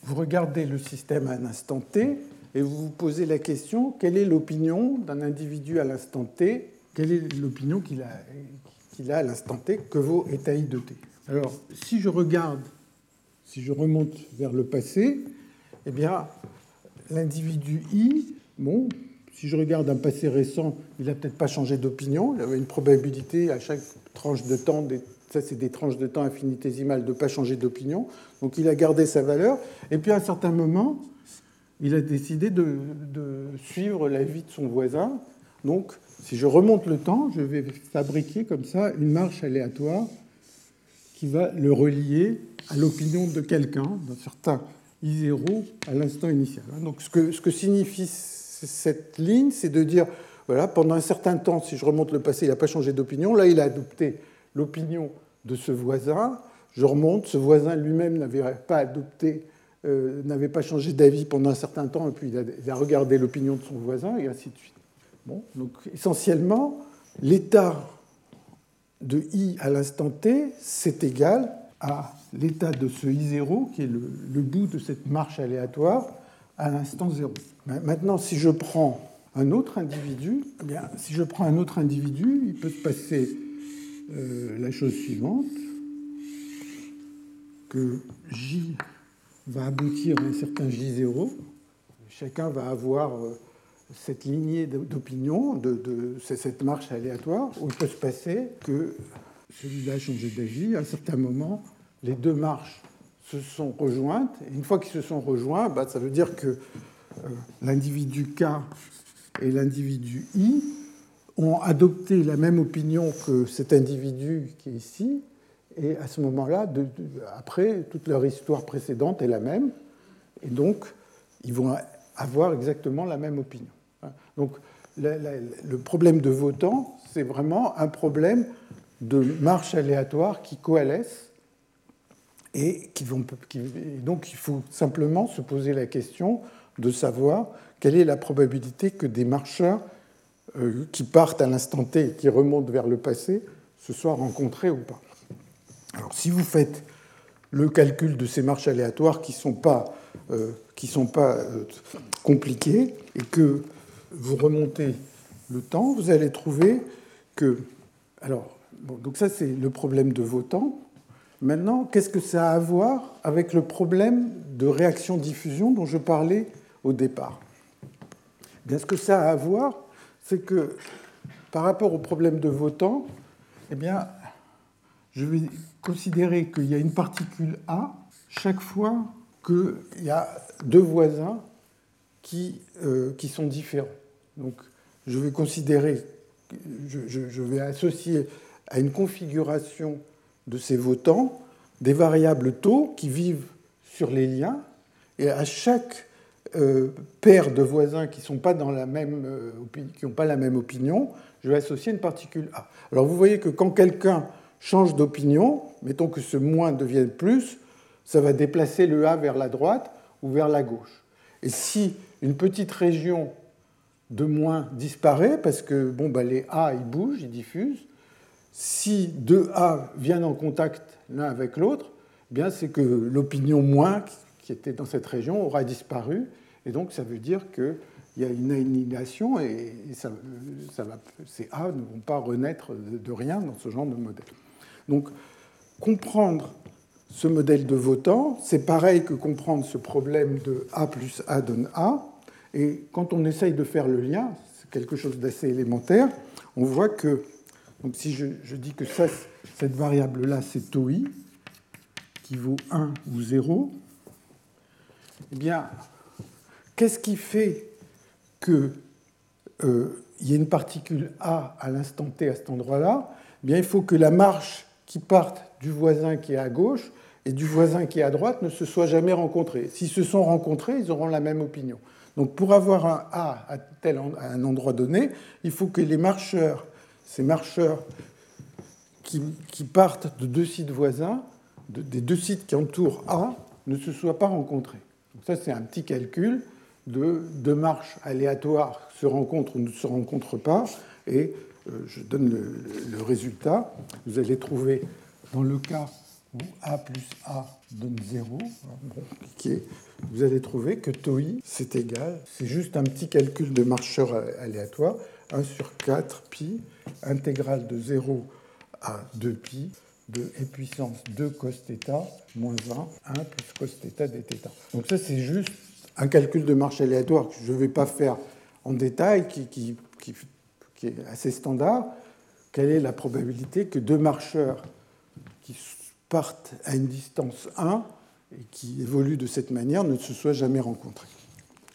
vous regardez le système à un instant t et vous vous posez la question, quelle est l'opinion d'un individu à l'instant t? Quelle est l'opinion qu'il a, à l'instant T? Que vaut état de T? Alors, si je regarde, si je remonte vers le passé, eh bien, l'individu I, bon, si je regarde un passé récent, il n'a peut-être pas changé d'opinion. Il avait une probabilité à chaque tranche de temps, ça c'est des tranches de temps infinitésimales, de ne pas changer d'opinion. Donc il a gardé sa valeur. Et puis à un certain moment, il a décidé de, de suivre la vie de son voisin. Donc si je remonte le temps, je vais fabriquer comme ça une marche aléatoire qui va le relier à l'opinion de quelqu'un, d'un certain I0 à l'instant initial. Donc ce que, ce que signifie cette ligne, c'est de dire, voilà, pendant un certain temps, si je remonte le passé, il n'a pas changé d'opinion, là il a adopté l'opinion de ce voisin, je remonte, ce voisin lui-même n'avait pas adopté, euh, n'avait pas changé d'avis pendant un certain temps, et puis il a, regardé l'opinion de son voisin, et ainsi de suite. Bon, donc essentiellement, l'état de i à l'instant t, c'est égal à l'état de ce i0, qui est le, bout de cette marche aléatoire, à l'instant 0. Maintenant, si je prends un autre individu, eh si je prends un autre individu, il peut se passer euh, la chose suivante, que J va aboutir à un certain J0. Chacun va avoir euh, cette lignée d'opinion, cette marche aléatoire, où il peut se passer que celui-là a changé d'avis. À un certain moment, les deux marches se sont rejointes. Et une fois qu'ils se sont rejoints, bah, ça veut dire que euh, l'individu K et l'individu I ont adopté la même opinion que cet individu qui est ici, et à ce moment-là, après, toute leur histoire précédente est la même, et donc ils vont avoir exactement la même opinion. Donc le problème de votant, c'est vraiment un problème de marche aléatoire qui coalescent et qui vont. donc il faut simplement se poser la question de savoir quelle est la probabilité que des marcheurs euh, qui partent à l'instant T et qui remontent vers le passé se soient rencontrés ou pas. Alors si vous faites le calcul de ces marches aléatoires qui ne sont pas, euh, qui sont pas euh, compliquées et que vous remontez le temps, vous allez trouver que... Alors, donc ça c'est le problème de Votan. Maintenant, qu'est-ce que ça a à voir avec le problème de réaction-diffusion dont je parlais au départ? Bien, ce que ça a à voir, c'est que par rapport au problème de Votan, eh bien, je vais considérer qu'il y a une particule A chaque fois qu'il y a deux voisins qui, euh, qui sont différents. Donc, je vais considérer, je, vais associer à une configuration de ces votants des variables taux qui vivent sur les liens, et à chaque euh, paire de voisins qui n'ont pas, la même, euh, pas la même opinion, je vais associer une particule A. Alors vous voyez que quand quelqu'un change d'opinion, mettons que ce moins devienne plus, ça va déplacer le A vers la droite ou vers la gauche. Et si une petite région de moins disparaît, parce que bon, bah, les A ils bougent, ils diffusent, si deux A viennent en contact l'un avec l'autre, eh c'est que l'opinion moins qui était dans cette région aura disparu et donc, ça veut dire qu'il y a une annihilation et, ça, va, ces A ne vont pas renaître de rien dans ce genre de modèle. Donc, comprendre ce modèle de votant, c'est pareil que comprendre ce problème de A plus A donne A. Et quand on essaye de faire le lien, c'est quelque chose d'assez élémentaire, on voit que, donc si je, dis que cette variable-là, c'est tau qui vaut 1 ou 0, eh bien, Qu'est-ce qui fait qu'il euh, y ait une particule A à l'instant t à cet endroit-là? Eh Bien, il faut que la marche qui parte du voisin qui est à gauche et du voisin qui est à droite ne se soient jamais rencontrés. S'ils se sont rencontrés, ils auront la même opinion. Donc, pour avoir un A à, tel, à un endroit donné, il faut que les marcheurs, ces marcheurs qui, partent de deux sites voisins, des deux sites qui entourent A, ne se soient pas rencontrés. Donc ça, c'est un petit calcul de deux marches aléatoires se rencontrent ou ne se rencontrent pas, et euh, je donne le, résultat. Vous allez trouver dans le cas où A plus A donne 0, vous allez trouver que tau i, c'est égal, c'est juste un petit calcul de marcheur aléatoire, 1 sur 4 pi, intégrale de 0 à 2 pi, de e puissance 2 cos θ moins 1, 1 plus cos θ dθ. Donc ça, c'est juste un calcul de marche aléatoire que je ne vais pas faire en détail, qui, est assez standard. Quelle est la probabilité que deux marcheurs qui partent à une distance 1 et qui évoluent de cette manière ne se soient jamais rencontrés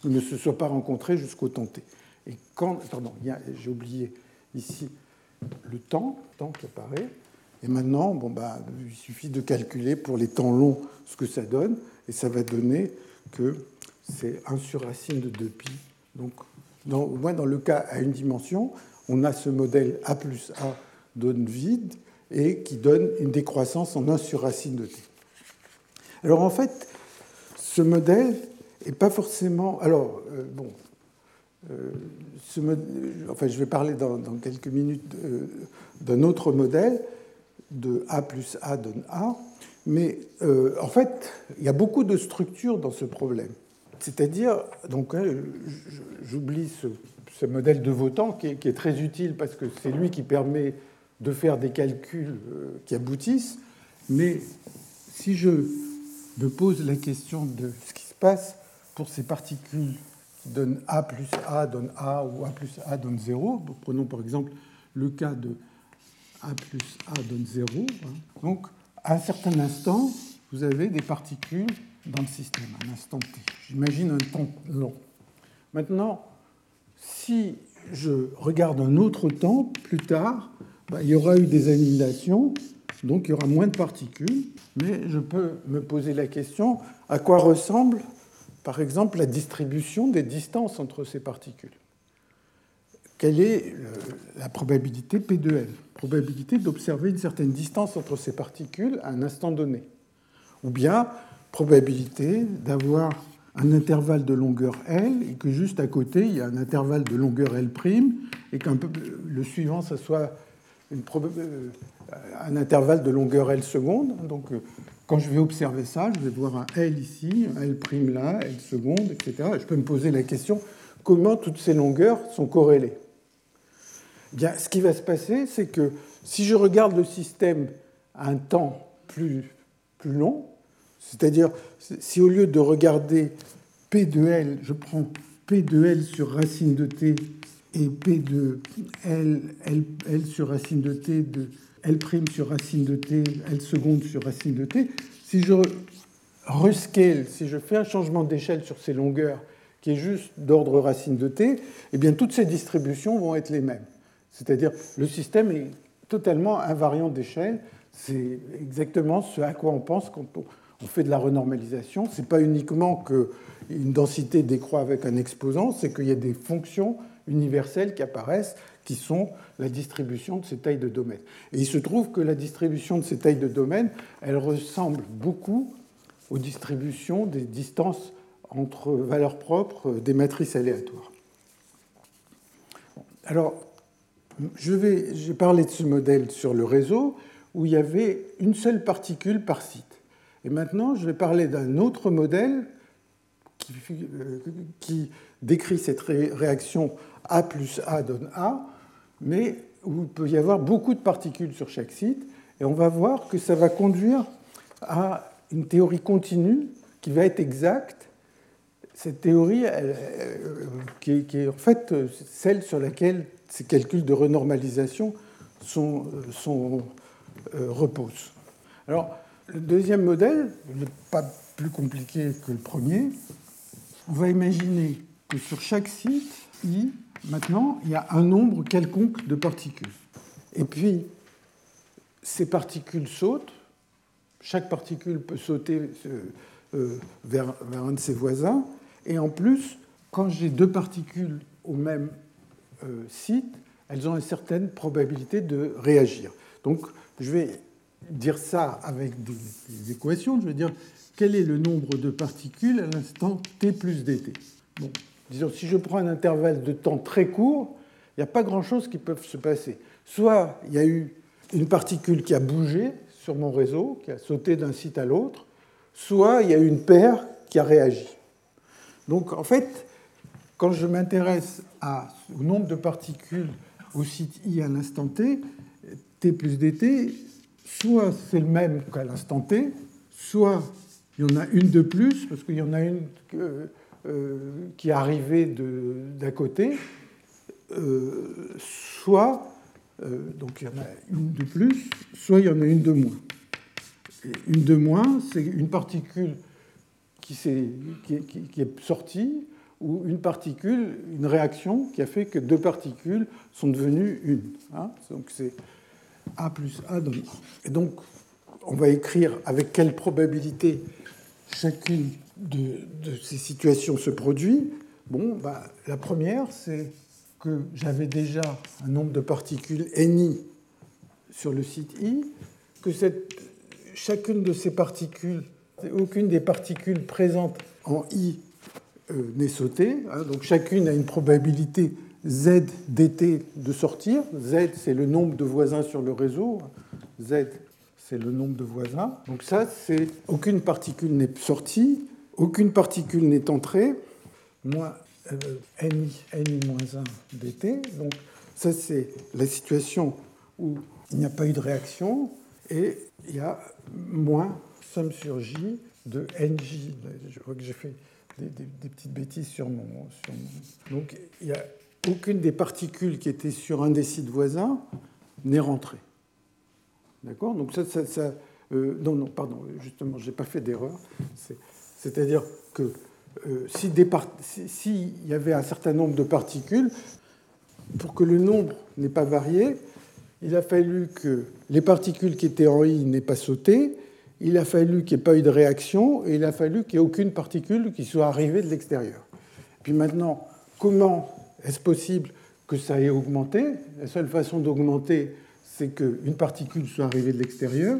ne se soient pas rencontrés jusqu'au temps t. Et quand. Pardon, j'ai oublié ici le temps, temps qui apparaît. Et maintenant, bon, bah, il suffit de calculer pour les temps longs ce que ça donne, et ça va donner que c'est 1 sur racine de 2pi. Donc, au moins dans le cas à une dimension, on a ce modèle A plus A donne vide, et qui donne une décroissance en 1 sur racine de t. Alors en fait, ce modèle n'est pas forcément. Alors, euh, bon. Euh, ce enfin, je vais parler dans, quelques minutes d'un autre modèle de A plus A donne A, mais euh, en fait, il y a beaucoup de structures dans ce problème. C'est-à-dire, donc, hein, j'oublie ce, modèle de Votan qui est, très utile parce que c'est lui qui permet de faire des calculs qui aboutissent, mais si je me pose la question de ce qui se passe pour ces particules qui donnent A plus A donne A ou A plus A donne 0. Prenons par exemple le cas de A plus A donne 0. Hein. Donc, à un certain instant, vous avez des particules dans le système, un instant t. J'imagine un temps long. Maintenant, si je regarde un autre temps plus tard, bah, il y aura eu des annihilations donc il y aura moins de particules, mais je peux me poser la question à quoi ressemble, par exemple, la distribution des distances entre ces particules? Quelle est la probabilité P 2 L Probabilité d'observer une certaine distance entre ces particules à un instant donné? Ou bien probabilité d'avoir un intervalle de longueur L et que juste à côté, il y a un intervalle de longueur L' et peu le suivant, ça soit une, euh, un intervalle de longueur L seconde. Donc, euh, quand je vais observer ça, je vais voir un L ici, un L' là, L seconde, etc. je peux me poser la question comment toutes ces longueurs sont corrélées? Bien, ce qui va se passer, c'est que si je regarde le système à un temps plus, plus long, c'est-à-dire si au lieu de regarder P de L, je prends P de L sur racine de t et P de L, L, L sur racine de t de L' sur racine de t, L seconde sur racine de t, si je rescale, si je fais un changement d'échelle sur ces longueurs qui est juste d'ordre racine de t, eh bien toutes ces distributions vont être les mêmes. C'est-à-dire le système est totalement invariant d'échelle. C'est exactement ce à quoi on pense quand on fait de la renormalisation. Ce n'est pas uniquement qu'une densité décroît avec un exposant, c'est qu'il y a des fonctions universelles qui apparaissent qui sont la distribution de ces tailles de domaine. Et il se trouve que la distribution de ces tailles de domaine, elle ressemble beaucoup aux distributions des distances entre valeurs propres des matrices aléatoires. Alors, j'ai parlé de ce modèle sur le réseau où il y avait une seule particule par site. Et maintenant, je vais parler d'un autre modèle qui, euh, décrit cette réaction A plus A donne A, mais où il peut y avoir beaucoup de particules sur chaque site. Et on va voir que ça va conduire à une théorie continue qui va être exacte. Cette théorie, qui, est, en fait celle sur laquelle ces calculs de renormalisation sont, euh, reposent. Alors, le deuxième modèle pas plus compliqué que le premier. On va imaginer que sur chaque site, I, Maintenant, il y a un nombre quelconque de particules. Et puis, ces particules sautent. Chaque particule peut sauter euh, euh, vers, un de ses voisins. Et en plus, quand j'ai deux particules au même euh, site, elles ont une certaine probabilité de réagir. Donc, je vais dire ça avec des, des équations. Je vais dire quel est le nombre de particules à l'instant t plus dt. Disons, si je prends un intervalle de temps très court, il n'y a pas grand-chose qui peut se passer. Soit il y a eu une particule qui a bougé sur mon réseau, qui a sauté d'un site à l'autre, soit il y a eu une paire qui a réagi. Donc en fait, quand je m'intéresse au nombre de particules au site i à l'instant t, t plus dt, soit c'est le même qu'à l'instant t, soit il y en a une de plus, parce qu'il y en a une euh, qui arrivait d'à côté, euh, soit, euh, donc il y en a une de plus, soit il y en a une de moins. une de moins, c'est une particule qui, est, est sortie, ou une particule, une réaction qui a fait que deux particules sont devenues une. Hein. donc c'est A plus A donne. Et donc, on va écrire avec quelle probabilité chacune de, ces situations se produit Bon, bah, la première, c'est que j'avais déjà un nombre de particules ni sur le site I, que chacune de ces particules, aucune des particules présentes en I euh, n'est sautée. Hein. donc chacune a une probabilité Z dt de sortir. Z, c'est le nombre de voisins sur le réseau. Z, c'est le nombre de voisins. Donc ça, c'est aucune particule n'est sortie, aucune particule n'est entrée, moins euh, ni, ni moins 1 dt. Donc ça, c'est la situation où il n'y a pas eu de réaction et il y a moins somme sur J de NJ. Je vois que j'ai fait des, petites bêtises sur mon, sur. Donc il n'y a aucune des particules qui étaient sur un des sites voisins n'est rentrée. D'accord? Donc ça, ça, euh, non, non, pardon, justement, je n'ai pas fait d'erreur. C'est-à-dire que euh, s'il si, y avait un certain nombre de particules, pour que le nombre n'ait pas varié, il a fallu que les particules qui étaient en I n'aient pas sauté, il a fallu qu'il n'y ait pas eu de réaction, et il a fallu qu'il n'y ait aucune particule qui soit arrivée de l'extérieur. Puis maintenant, comment est-ce possible que ça ait augmenté? La seule façon d'augmenter, c'est qu'une particule soit arrivée de l'extérieur.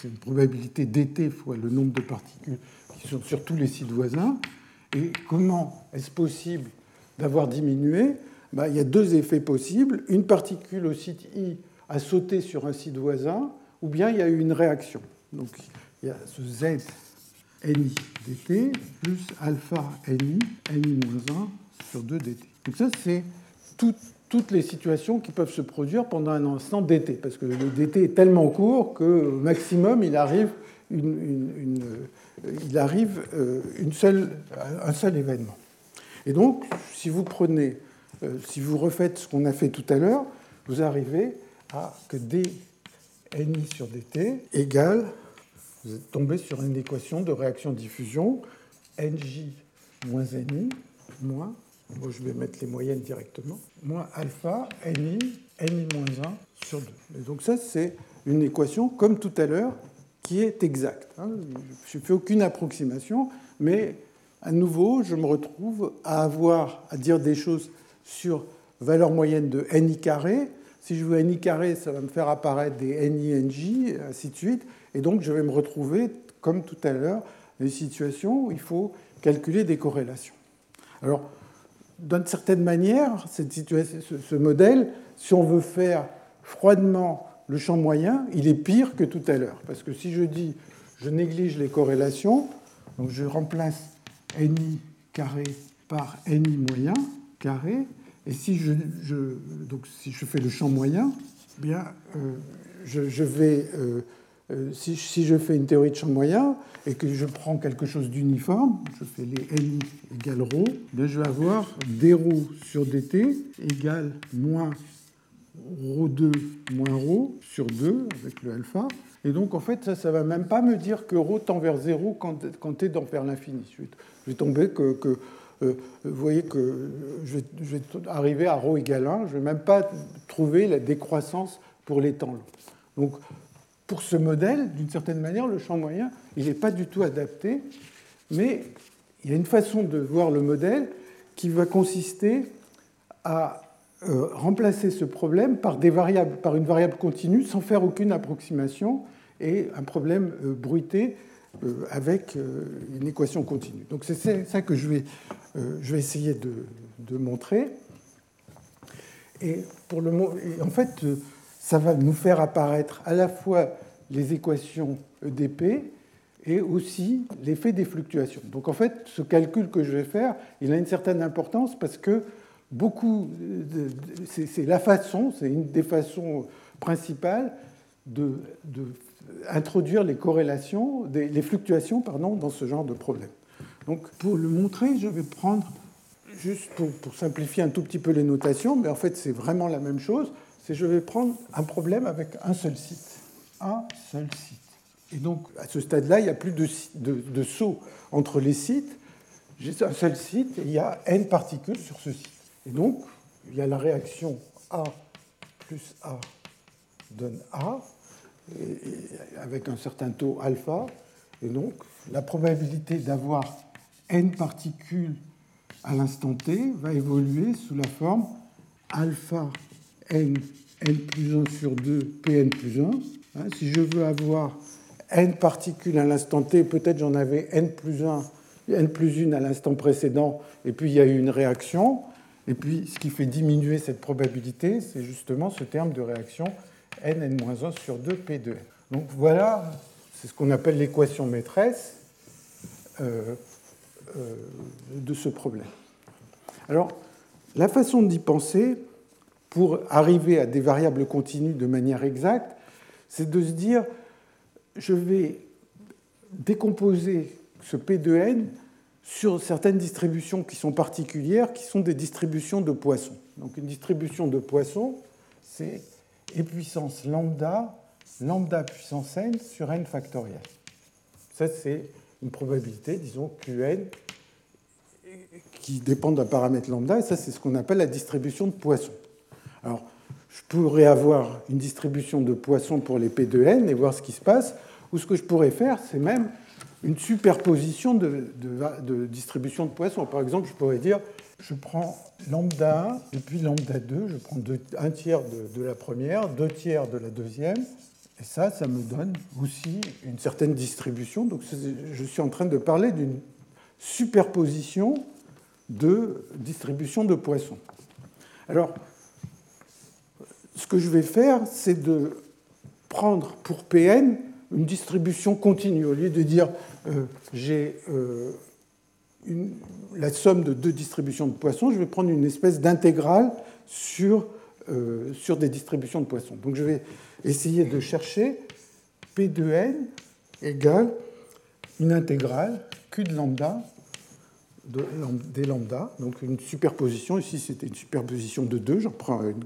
C'est une probabilité dt fois le nombre de particules qui sont sur tous les sites voisins. Et comment est-ce possible d'avoir diminué? Ben, Il y a deux effets possibles. Une particule au site I a sauté sur un site voisin, ou bien il y a eu une réaction. Donc il y a ce Z ni dt plus alpha ni, ni-1 sur 2 dt. Donc ça, c'est tout, toutes les situations qui peuvent se produire pendant un instant d'été, parce que le dt est tellement court que maximum il arrive, une, il arrive euh, une seule, un seul événement. Et donc, si vous prenez, euh, si vous refaites ce qu'on a fait tout à l'heure, vous arrivez à que d ni sur dt égale, vous êtes tombé sur une équation de réaction-diffusion, nj moins ni moins je vais mettre les moyennes directement. Moins alpha, ni, ni moins 1 sur 2. Et donc ça, c'est une équation, comme tout à l'heure, qui est exacte. Hein. Je ne fais aucune approximation, mais à nouveau, je me retrouve à avoir à dire des choses sur valeur moyenne de ni carré. Si je veux ni carré, ça va me faire apparaître des ni, nj, ainsi de suite. Et donc, je vais me retrouver, comme tout à l'heure, dans une situation où il faut calculer des corrélations. Alors, d'une certaine manière, ce modèle, si on veut faire froidement le champ moyen, il est pire que tout à l'heure. Parce que si je dis je néglige les corrélations, je remplace ni carré par ni moyen carré, et si je, donc si je fais le champ moyen, eh bien, euh, je, vais euh, euh, si, je fais une théorie de champ moyen et que je prends quelque chose d'uniforme, je fais les Ni égale ρ, je vais avoir dρ sur dt égale moins ρ2 moins ρ sur 2 avec le alpha. Et donc, en fait, ça ne va même pas me dire que ρ tend vers 0 quand, quand tu es dans vers l'infini. Je, vais tomber que, que euh, vous voyez que je vais, arriver à ρ égale 1. Je ne vais même pas trouver la décroissance pour les temps longs. Donc, pour ce modèle, d'une certaine manière, le champ moyen, il n'est pas du tout adapté, mais il y a une façon de voir le modèle qui va consister à euh, remplacer ce problème par, des variables, par une variable continue sans faire aucune approximation et un problème euh, bruité euh, avec une équation continue. Donc c'est ça que je vais, je vais essayer de, montrer. Et, pour le, en fait, ça va nous faire apparaître à la fois les équations EDP et aussi l'effet des fluctuations. Donc en fait, ce calcul que je vais faire, il a une certaine importance parce que beaucoup, c'est la façon, c'est une des façons principales de, introduire les corrélations, les fluctuations pardon, dans ce genre de problème. Donc pour le montrer, je vais prendre, juste pour simplifier un tout petit peu les notations, mais en fait c'est vraiment la même chose, c'est je vais prendre un problème avec un seul site. Un seul site. Et donc, à ce stade-là, il n'y a plus de, saut entre les sites. J'ai un seul site et il y a n particules sur ce site. Et donc, il y a la réaction A plus A donne A, avec un certain taux alpha. Et donc, la probabilité d'avoir n particules à l'instant t va évoluer sous la forme alpha n n plus 1 sur 2 Pn plus 1. Hein, si je veux avoir n particules à l'instant t, peut-être j'en avais n plus 1, n plus 1 à l'instant précédent, et puis il y a eu une réaction. Et puis ce qui fait diminuer cette probabilité, c'est justement ce terme de réaction n, n-1 sur 2 P2n. Donc voilà, c'est ce qu'on appelle l'équation maîtresse euh, euh, de ce problème. Alors, la façon d'y penser, pour arriver à des variables continues de manière exacte, c'est de se dire, je vais décomposer ce P de n sur certaines distributions qui sont particulières, qui sont des distributions de Poisson. Donc une distribution de Poisson, c'est e puissance lambda, lambda puissance n sur n factoriel. Ça, c'est une probabilité, disons, Qn, qui dépend d'un paramètre lambda, et ça, c'est ce qu'on appelle la distribution de Poisson. Alors, je pourrais avoir une distribution de Poisson pour les P de n et voir ce qui se passe, ou ce que je pourrais faire, c'est même une superposition de, distribution de Poisson. Par exemple, je pourrais dire, je prends lambda 1 et puis lambda 2, je prends un tiers de, la première, deux tiers de la deuxième, et ça, ça me donne aussi une certaine distribution. Donc je suis en train de parler d'une superposition de distribution de Poisson. Alors, ce que je vais faire, c'est de prendre pour Pn une distribution continue. Au lieu de dire euh, j'ai euh, la somme de deux distributions de poissons, je vais prendre une espèce d'intégrale sur, euh, sur des distributions de poissons. Donc je vais essayer de chercher P de n égale une intégrale Q de lambda de, des lambda, donc une superposition. Ici, c'était une superposition de 2. J'en prends une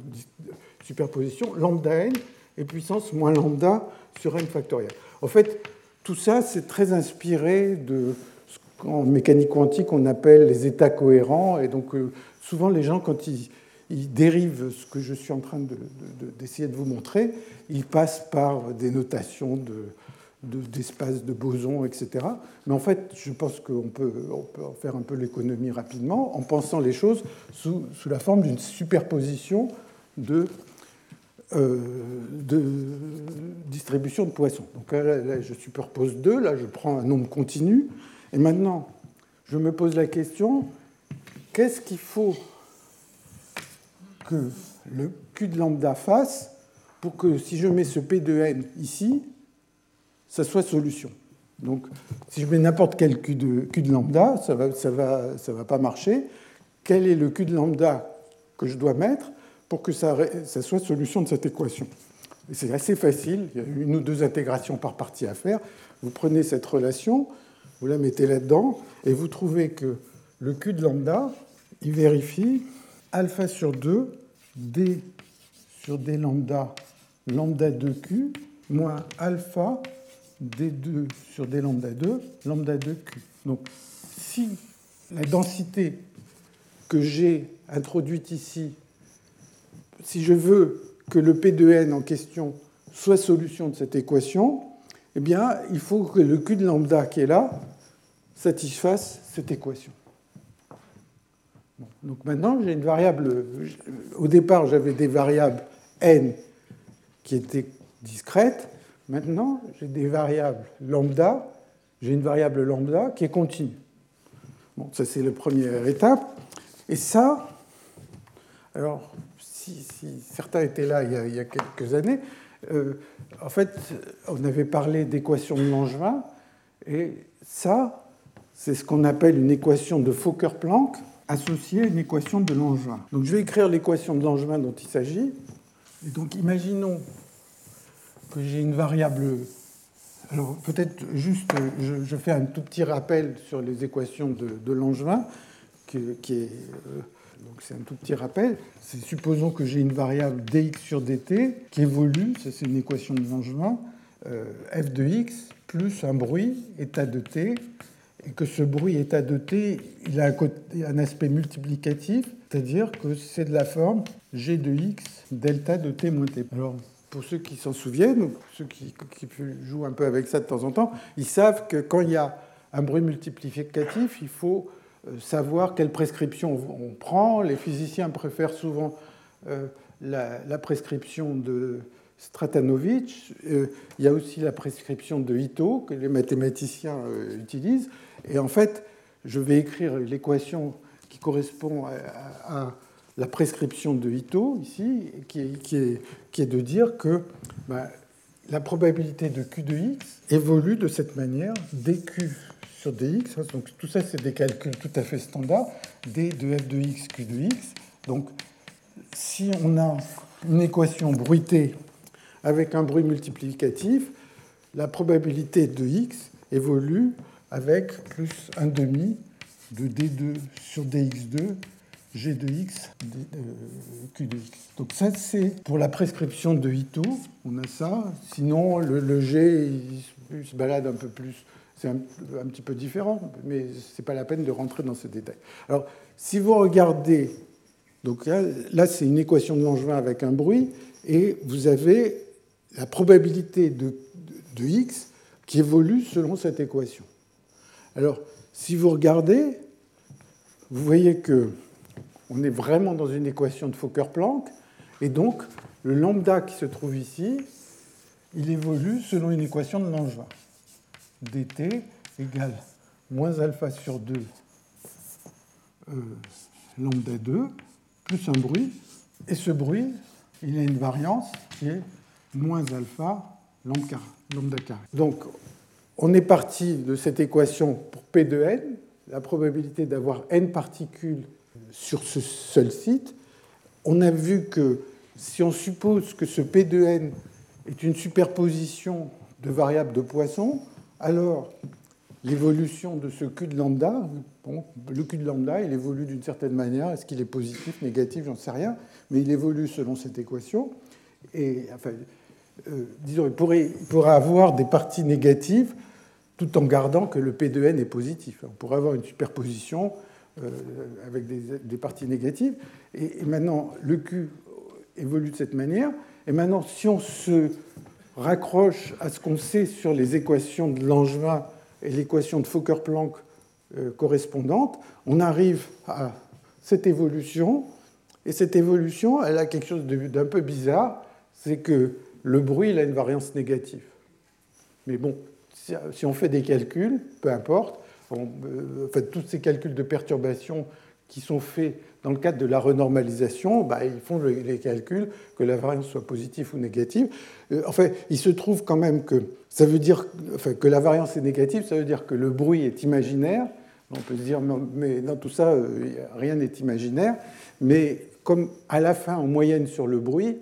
superposition lambda n et puissance moins lambda sur n factoriel. En fait, tout ça, c'est très inspiré de ce qu'en mécanique quantique on appelle les états cohérents. Et donc, euh, souvent, les gens, quand ils, dérivent ce que je suis en train d'essayer de, vous montrer, ils passent par des notations d'espace de, bosons, etc. Mais en fait, je pense qu'on peut, en faire un peu l'économie rapidement en pensant les choses sous, la forme d'une superposition de de distribution de poissons. Donc là, je superpose deux, là je prends un nombre continu, et maintenant je me pose la question, qu'est-ce qu'il faut que le Q de lambda fasse pour que si je mets ce P de n ici, ça soit solution? Donc si je mets n'importe quel Q de, Q de lambda, ça ne va, ça va, ça va pas marcher. Quel est le Q de lambda que je dois mettre pour que ça, soit solution de cette équation. c'est assez facile, il y a une ou deux intégrations par partie à faire. Vous prenez cette relation, vous la mettez là-dedans, et vous trouvez que le Q de lambda, il vérifie alpha sur 2, d sur d lambda, lambda 2q, moins alpha d2 sur d lambda 2, lambda 2q. Donc si la densité que j'ai introduite ici si je veux que le P de n en question soit solution de cette équation, eh bien, il faut que le Q de lambda qui est là satisfasse cette équation. donc maintenant, j'ai une variable. Au départ, j'avais des variables n qui étaient discrètes. Maintenant, j'ai des variables lambda. J'ai une variable lambda qui est continue. Bon, ça, c'est la première étape. Et ça, alors, si, certains étaient là il y a, quelques années, euh, en fait, on avait parlé d'équation de Langevin, et ça, c'est ce qu'on appelle une équation de Fokker-Planck associée à une équation de Langevin. Donc je vais écrire l'équation de Langevin dont il s'agit. Et donc imaginons que j'ai une variable. Alors peut-être juste, je, fais un tout petit rappel sur les équations de, Langevin, qui, est. Euh, donc c'est un tout petit rappel. Supposons que j'ai une variable dx sur dt qui évolue, ça c'est une équation de Langevin, euh, f de x plus un bruit, état de t, et que ce bruit état de t, il a un, aspect multiplicatif, c'est-à-dire que c'est de la forme g de x delta de t moins t. Alors, pour ceux qui s'en souviennent, ou ceux qui, jouent un peu avec ça de temps en temps, ils savent que quand il y a un bruit multiplicatif, il faut savoir quelle prescription on prend. Les physiciens préfèrent souvent euh, la, prescription de Stratanovic, il y a aussi la prescription de Ito que les mathématiciens utilisent. Et en fait, je vais écrire l'équation qui correspond à, la prescription de Ito ici, qui est, qui est, de dire que bah, la probabilité de Q de x évolue de cette manière, dq sur dx. Donc tout ça, c'est des calculs tout à fait standards. d de f de x, q de x. Donc si on a une équation bruitée avec un bruit multiplicatif, la probabilité de x évolue avec plus 1 demi de d2 sur dx2 g de x, euh, q de x. Donc ça, c'est pour la prescription de Ito, on a ça. Sinon, le, g, se balade un peu plus. C'est un, petit peu différent, mais ce n'est pas la peine de rentrer dans ces détails. Alors, si vous regardez, donc là, c'est une équation de Langevin avec un bruit, et vous avez la probabilité de, de, de x qui évolue selon cette équation. Alors, si vous regardez, vous voyez que on est vraiment dans une équation de Fokker-Planck, et donc le lambda qui se trouve ici, il évolue selon une équation de Langevin. Dt égale moins alpha sur 2 euh, lambda 2 plus un bruit, et ce bruit, il a une variance qui est moins alpha lambda carré. Donc, on est parti de cette équation pour P de n, la probabilité d'avoir n particules sur ce seul site, on a vu que si on suppose que ce P de n est une superposition de variables de Poisson, alors l'évolution de ce Q de lambda, le Q de lambda, il évolue d'une certaine manière. Est-ce qu'il est positif, négatif, j'en sais rien, mais il évolue selon cette équation. Et euh, disons, il pourrait, il pourrait avoir des parties négatives tout en gardant que le P de n est positif. On pourrait avoir une superposition euh, avec des, parties négatives. Et, maintenant, le Q évolue de cette manière. Et maintenant, si on se raccroche à ce qu'on sait sur les équations de Langevin et l'équation de Fokker-Planck euh, correspondante, on arrive à cette évolution. Et cette évolution, elle a quelque chose d'un peu bizarre, c'est que le bruit il a une variance négative. Mais bon, si on fait des calculs, peu importe, euh, fait, tous ces calculs de perturbation qui sont faits dans le cadre de la renormalisation, bah, ils font les calculs que la variance soit positive ou négative. Euh, en fait, il se trouve quand même que ça veut dire que la variance est négative, ça veut dire que le bruit est imaginaire. On peut se dire, mais dans tout ça, euh, rien n'est imaginaire. Mais comme à la fin, en moyenne sur le bruit,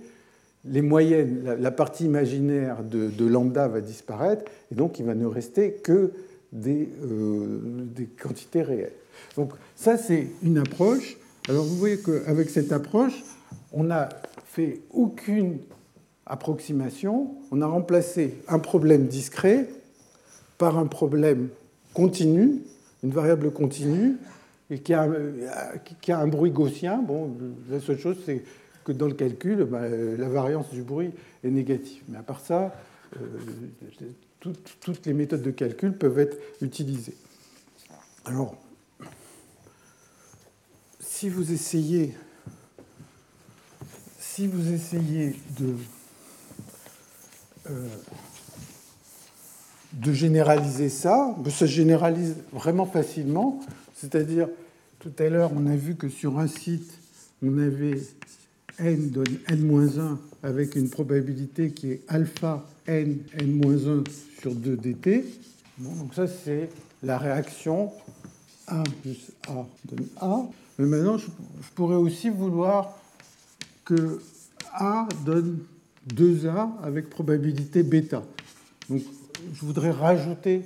les moyennes, la, partie imaginaire de, lambda va disparaître, et donc il va ne rester que euh, des, quantités réelles. Donc ça, c'est une approche. Alors vous voyez qu'avec cette approche, on n'a fait aucune approximation, on a remplacé un problème discret par un problème continu, une variable continue, et qui a, un bruit gaussien. Bon, la seule chose, c'est que dans le calcul, bah, la variance du bruit est négative. Mais à part ça, euh, toutes, les méthodes de calcul peuvent être utilisées. Alors, si vous essayez, si vous essayez de, euh, généraliser ça, ça se généralise vraiment facilement. C'est-à-dire, tout à l'heure, on a vu que sur un site, on avait n donne n-1 avec une probabilité qui est alpha n, n-1 sur 2 dt. donc ça, c'est la réaction A plus A donne A. Mais maintenant, je, pourrais aussi vouloir que A donne 2A avec probabilité bêta. Donc, je voudrais rajouter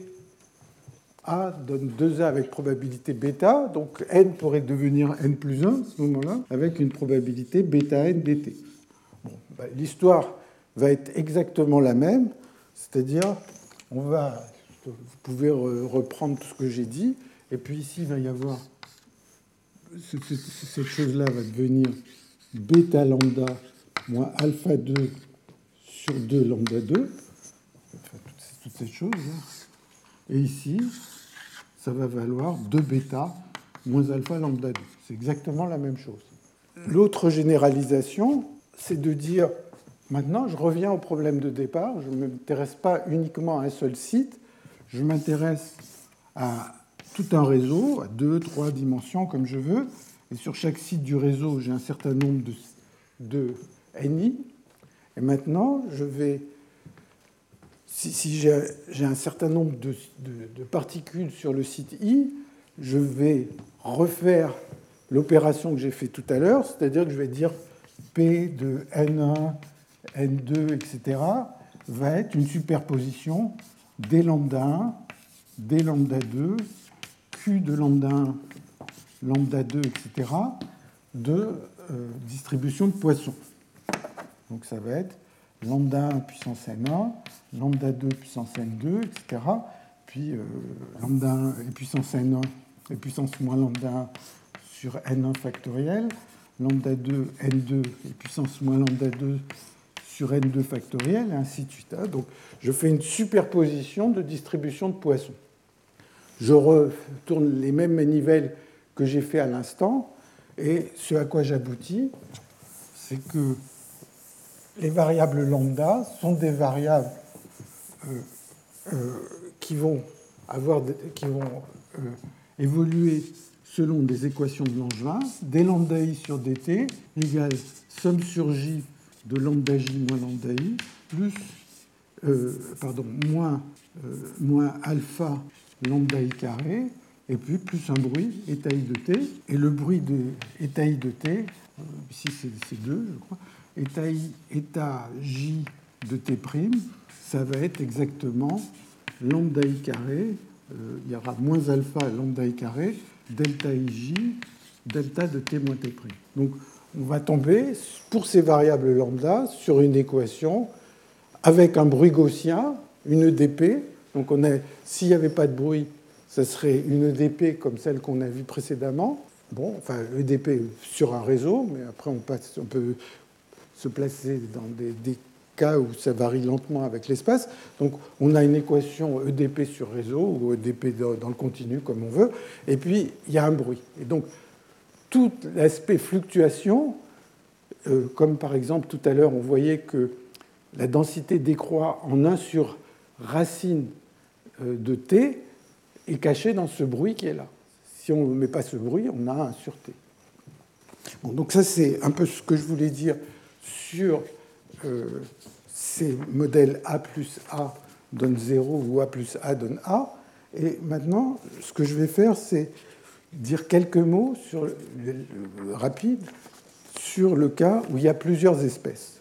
A donne 2A avec probabilité bêta, donc N pourrait devenir N plus 1 à ce moment-là, avec une probabilité bêta N dt. Bon, ben, L'histoire va être exactement la même, c'est-à-dire on va, vous pouvez reprendre tout ce que j'ai dit, et puis ici, il va y avoir, cette chose-là va devenir bêta lambda moins alpha 2 sur 2 lambda 2, toutes ces choses. là Et ici, ça va valoir 2 bêta moins alpha lambda 2. C'est exactement la même chose. L'autre généralisation, c'est de dire, maintenant, je reviens au problème de départ, je ne m'intéresse pas uniquement à un seul site, je m'intéresse à tout un réseau, à deux, trois dimensions, comme je veux, et sur chaque site du réseau, j'ai un certain nombre de, de NI, et maintenant, je vais si, j'ai un certain nombre de, particules sur le site I, je vais refaire l'opération que j'ai fait tout à l'heure, c'est-à-dire que je vais dire P de N1, N2, etc., va être une superposition des lambda 1, des lambda 2, De lambda 1, lambda 2, etc., de euh, distribution de Poisson. Donc ça va être lambda 1 puissance n1, lambda 2 puissance n2, etc. Puis euh, lambda 1 et puissance n1 et puissance moins lambda 1 sur n1 factoriel, lambda 2, n2 et puissance moins lambda 2 sur n2 factoriel, et ainsi de suite. Hein. Donc je fais une superposition de distribution de Poisson. Je retourne les mêmes manivelles que j'ai fait à l'instant, et ce à quoi j'aboutis, c'est que les variables lambda sont des variables euh, euh, qui vont, avoir, qui vont euh, évoluer selon des équations de Langevin, d lambda i sur dt égale somme sur j de lambda j moins lambda i plus pardon, moins, moins alpha lambda i carré et puis plus un bruit eta i de t et le bruit de eta i de t ici c'est 2 je crois état, I, état J de T', ça va être exactement lambda I carré, euh, il y aura moins alpha lambda I carré, delta IJ, delta de T moins T'. Donc on va tomber, pour ces variables lambda, sur une équation avec un bruit gaussien, une EDP. Donc on s'il n'y avait pas de bruit, ça serait une EDP comme celle qu'on a vue précédemment. Bon, enfin, EDP sur un réseau, mais après on peut se placer dans des, cas où ça varie lentement avec l'espace. Donc on a une équation EDP sur réseau ou EDP dans le continu comme on veut, et puis il y a un bruit. Et donc tout l'aspect fluctuation, euh, comme par exemple tout à l'heure on voyait que la densité décroît en 1 sur racine euh, de t, est cachée dans ce bruit qui est là. Si on ne met pas ce bruit, on a 1 sur t. Donc ça c'est un peu ce que je voulais dire sur euh, ces modèles A plus A donne 0 ou A plus A donne A. Et maintenant, ce que je vais faire, c'est dire quelques mots sur, rapide sur le cas où il y a plusieurs espèces.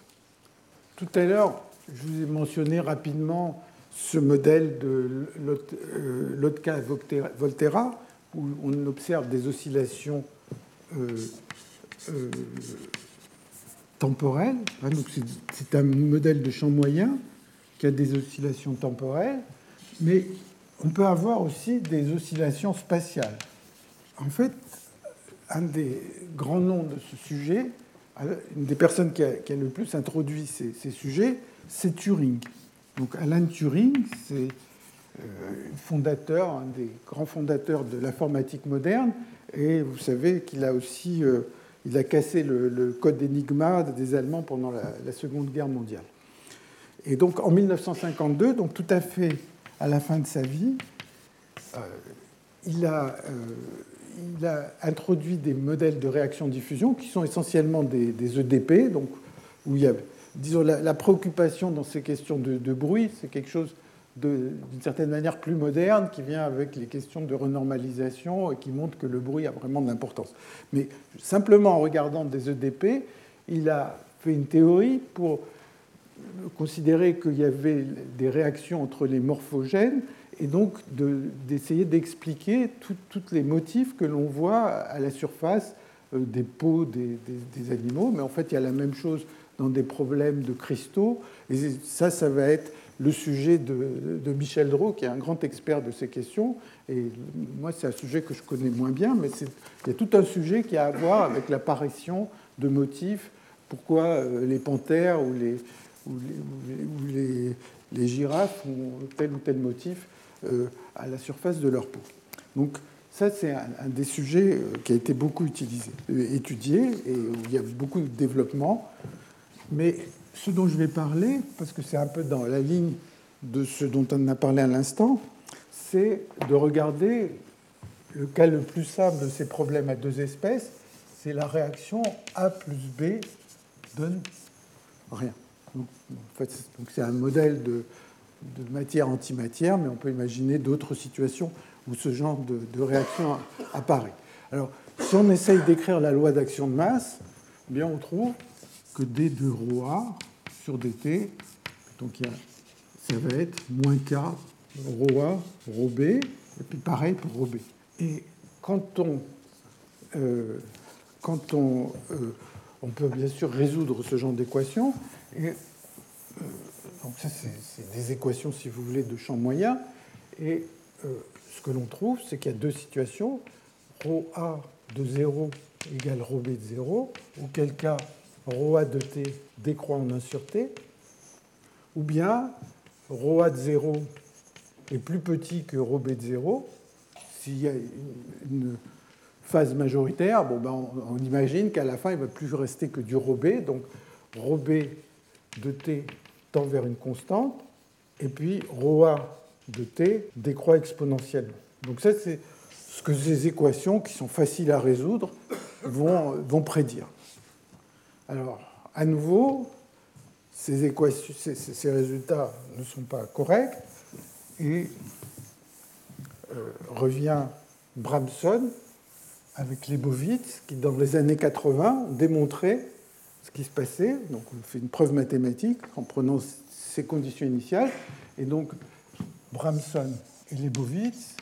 Tout à l'heure, je vous ai mentionné rapidement ce modèle de Lotka-Volterra, où on observe des oscillations euh, euh, temporelle. Hein, c'est un modèle de champ moyen qui a des oscillations temporelles, mais on peut avoir aussi des oscillations spatiales. En fait, un des grands noms de ce sujet, une des personnes qui a, le plus introduit ces, sujets, c'est Turing. Donc Alan Turing, c'est euh, fondateur, un des grands fondateurs de l'informatique moderne, et vous savez qu'il a aussi euh, il a cassé le, code Enigma des Allemands pendant la, Seconde Guerre mondiale. Et donc en 1952, donc tout à fait à la fin de sa vie, euh, il, a, il, a, introduit des modèles de réaction-diffusion qui sont essentiellement des, EDP, donc où il y a, disons, la, préoccupation dans ces questions de, bruit, c'est quelque chose d'une certaine manière plus moderne qui vient avec les questions de renormalisation et qui montre que le bruit a vraiment de l'importance. Mais simplement en regardant des EDP, il a fait une théorie pour considérer qu'il y avait des réactions entre les morphogènes et donc d'essayer d'expliquer tous les motifs que l'on voit à la surface euh, des peaux des, animaux. Mais en fait, il y a la même chose dans des problèmes de cristaux. Et ça, ça va être le sujet de, Michel Drault, qui est un grand expert de ces questions. Et moi, c'est un sujet que je connais moins bien, mais il y a tout un sujet qui a à voir avec l'apparition de motifs. Pourquoi euh, les panthères ou les, girafes ont tel ou tel motif euh, à la surface de leur peau. Donc, ça, c'est un, des sujets euh, qui a été beaucoup utilisé, étudié et où il y a beaucoup de développement. Mais ce dont je vais parler, parce que c'est un peu dans la ligne de ce dont on a parlé à l'instant, c'est de regarder le cas le plus simple de ces problèmes à deux espèces, c'est la réaction A plus B donne rien. En fait, c'est un modèle de, de matière-antimatière, mais on peut imaginer d'autres situations où ce genre de, réaction apparaît. Alors, si on essaye d'écrire la loi d'action de masse, eh bien on trouve que d de rho A sur dt, donc ça va être moins k rho A, rho B, et puis pareil pour B. Et quand on, euh, quand on, euh, on peut bien sûr résoudre ce genre d'équation, et euh, donc ça c'est des équations, si vous voulez, de champ moyen, et ce que l'on trouve, c'est qu'il y a deux situations, ρ A de 0 égale ρ B de 0, auquel cas ρ A de t décroît en 1 sur t, ou bien ρ A de 0 est plus petit que ρ B de 0, s'il y a une phase majoritaire, bon ben on, imagine qu'à la fin, il ne va plus rester que du ρ B, donc ρ B de t tend vers une constante, et puis ρ A de t décroît exponentiellement. Donc ça, c'est ce que ces équations, qui sont faciles à résoudre, vont, vont prédire. Alors, à nouveau, ces, résultats ne sont pas corrects, et euh, revient Bramson avec Lebowitz, qui dans les années 80 démontrait ce qui se passait. Donc on fait une preuve mathématique en prenant ces conditions initiales. Et donc Bramson et Lebowitz,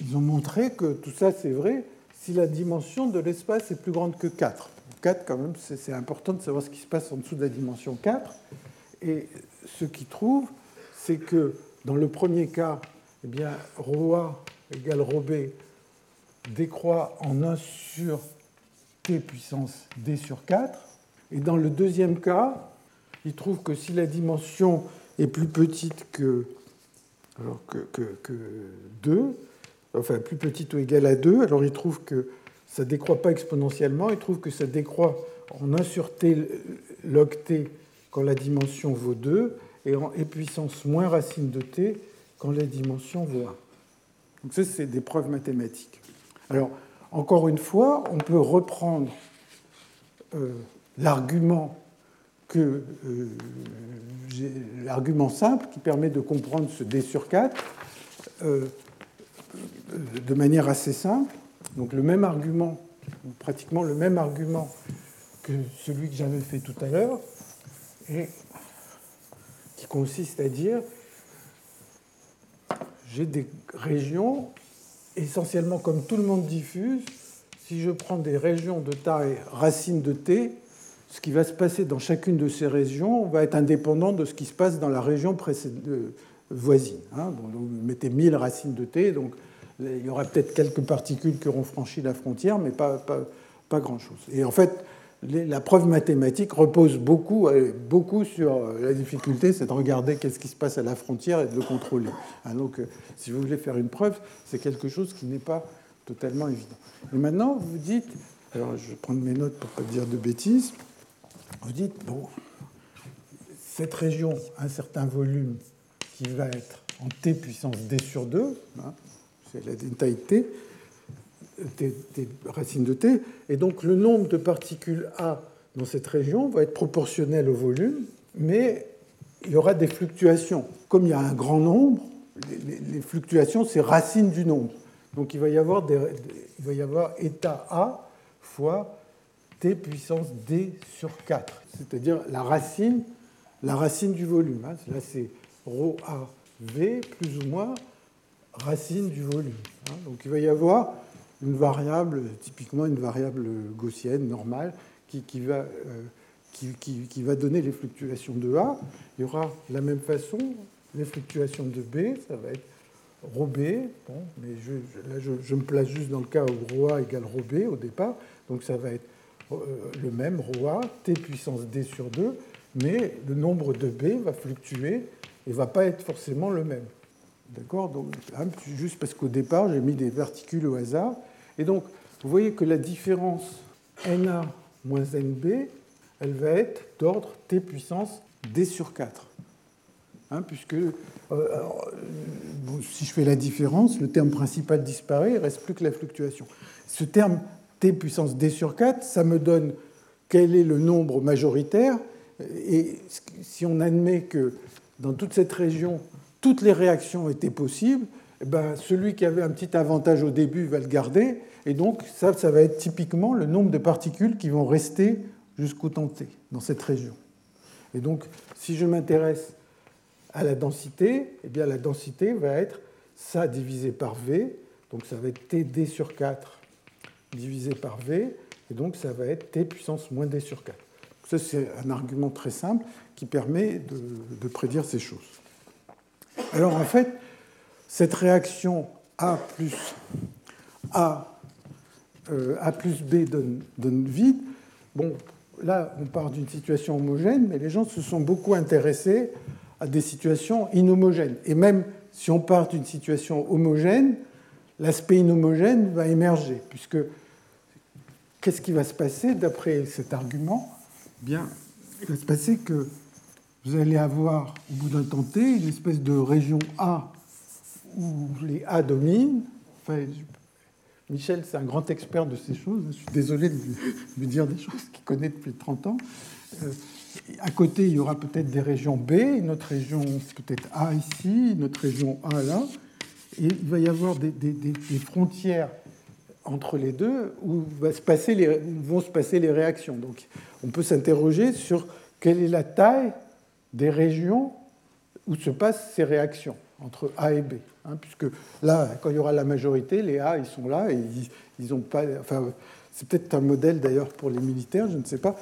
ils ont montré que tout ça c'est vrai si la dimension de l'espace est plus grande que 4. 4 quand même, c'est important de savoir ce qui se passe en dessous de la dimension 4. Et ce qu'ils trouvent, c'est que dans le premier cas, eh bien, ρA égale ρB décroît en 1 sur t puissance d sur 4. Et dans le deuxième cas, il trouve que si la dimension est plus petite que, que, 2, enfin plus petite ou égale à 2, alors il trouve que ça ne décroît pas exponentiellement, il trouve que ça décroît en 1 sur t log t quand la dimension vaut 2, et en e puissance moins racine de t quand la dimension vaut 1. Donc ça, c'est des preuves mathématiques. Alors, encore une fois, on peut reprendre euh, l'argument que euh, l'argument simple qui permet de comprendre ce d sur 4 euh, de manière assez simple. Donc le même argument, pratiquement le même argument que celui que j'avais fait tout à l'heure, et qui consiste à dire j'ai des régions, essentiellement comme tout le monde diffuse, si je prends des régions de taille racine de t, ce qui va se passer dans chacune de ces régions va être indépendant de ce qui se passe dans la région voisine. Hein. vous mettez 1000 racines de t, donc il y aura peut-être quelques particules qui auront franchi la frontière, mais pas, pas, pas grand-chose. Et en fait, la preuve mathématique repose beaucoup, euh, beaucoup sur euh, la difficulté, c'est de regarder qu'est-ce qui se passe à la frontière et de le contrôler. Hein, donc, euh, si vous voulez faire une preuve, c'est quelque chose qui n'est pas totalement évident. Et maintenant, vous dites, alors je vais prendre mes notes pour ne pas dire de bêtises, vous dites, bon, cette région a un certain volume qui va être en t puissance d sur 2, hein, c'est la taille t, des, racines de t. Et donc le nombre de particules A dans cette région va être proportionnel au volume, mais il y aura des fluctuations. Comme il y a un grand nombre, les, fluctuations, c'est racine du nombre. Donc il va y avoir, des, il va y avoir état A fois t puissance d sur 4, c'est-à-dire la racine, la racine du volume. Hein. Là, c'est ρ A V plus ou moins racine du volume. Hein. Donc il va y avoir une variable, typiquement une variable gaussienne normale, qui, qui va, euh, qui, qui, va donner les fluctuations de A. Il y aura de la même façon les fluctuations de B, ça va être ρ B, bon, mais je, là je, me place juste dans le cas où ρ A égale ρ B au départ, donc ça va être euh, le même ρ A, t puissance d sur 2, mais le nombre de B va fluctuer et ne va pas être forcément le même. D'accord Donc, juste parce qu'au départ, j'ai mis des particules au hasard, et donc, vous voyez que la différence NA moins NB, elle va être d'ordre t puissance d sur 4. Hein, puisque euh, si je fais la différence, le terme principal disparaît, il ne reste plus que la fluctuation. Ce terme t puissance d sur 4, ça me donne quel est le nombre majoritaire. Et si on admet que dans toute cette région, toutes les réactions étaient possibles, eh ben, celui qui avait un petit avantage au début va le garder. Et donc, ça, va être typiquement le nombre de particules qui vont rester jusqu'au temps t dans cette région. Et donc, si je m'intéresse à la densité, eh bien, la densité va être ça divisé par V. Donc, ça va être TD sur 4 divisé par V. Et donc, ça va être T puissance moins D sur 4. Ça, c'est un argument très simple qui permet de prédire ces choses. Alors, en fait, cette réaction A plus A, euh, A plus B donne, donne vide. Bon, là, on part d'une situation homogène, mais les gens se sont beaucoup intéressés à des situations inhomogènes. Et même si on part d'une situation homogène, l'aspect inhomogène va émerger, puisque qu'est-ce qui va se passer d'après cet argument? Bien, il va se passer que vous allez avoir, au bout d'un temps t, une espèce de région A où les A dominent. Michel, c'est un grand expert de ces choses. Je suis désolé de lui dire des choses qu'il connaît depuis 30 ans. Euh, à côté, il y aura peut-être des régions B, une autre région peut-être A ici, une autre région A là. Et il va y avoir des, frontières entre les deux où va les, vont se passer les réactions. Donc on peut s'interroger sur quelle est la taille des régions où se passent ces réactions entre A et B. Hein, puisque là, quand il y aura la majorité, les A, ils sont là et ils n'ont pas. Enfin, c'est peut-être un modèle d'ailleurs pour les militaires, je ne sais pas,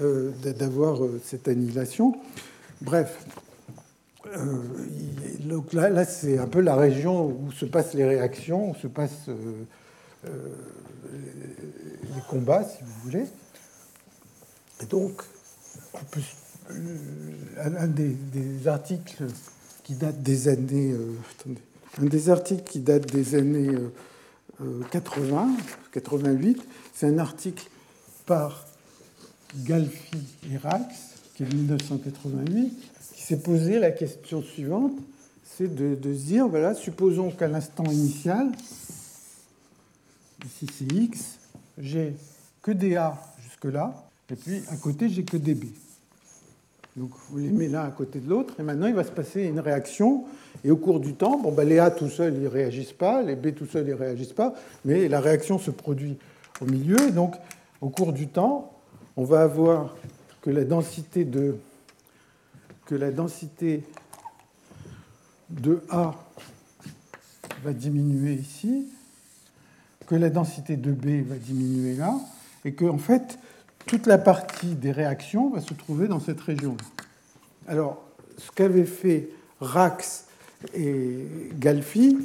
euh, d'avoir euh, cette annihilation. Bref, euh, donc là, c'est un peu la région où se passent les réactions, où se passent les combats, si vous voulez. Et donc, un des, articles qui date des années. un des articles qui date des années 80, euh, 88, c'est un article par Galfi et qui est de 1988, qui s'est posé la question suivante, c'est de, de, se dire, voilà, supposons qu'à l'instant initial, ici c'est x, j'ai que des A jusque-là, et puis à côté j'ai que des B. Donc vous les mettez l'un à côté de l'autre, et maintenant il va se passer une réaction, et au cours du temps, bon, ben, les A tout seuls, ils ne réagissent pas, les B tout seuls, ils ne réagissent pas, mais la réaction se produit au milieu, et donc au cours du temps, on va avoir que la densité de, que la densité de A va diminuer ici, que la densité de B va diminuer là, et que en fait, toute la partie des réactions va se trouver dans cette région. Alors, ce qu'avait fait Rax et Galfi,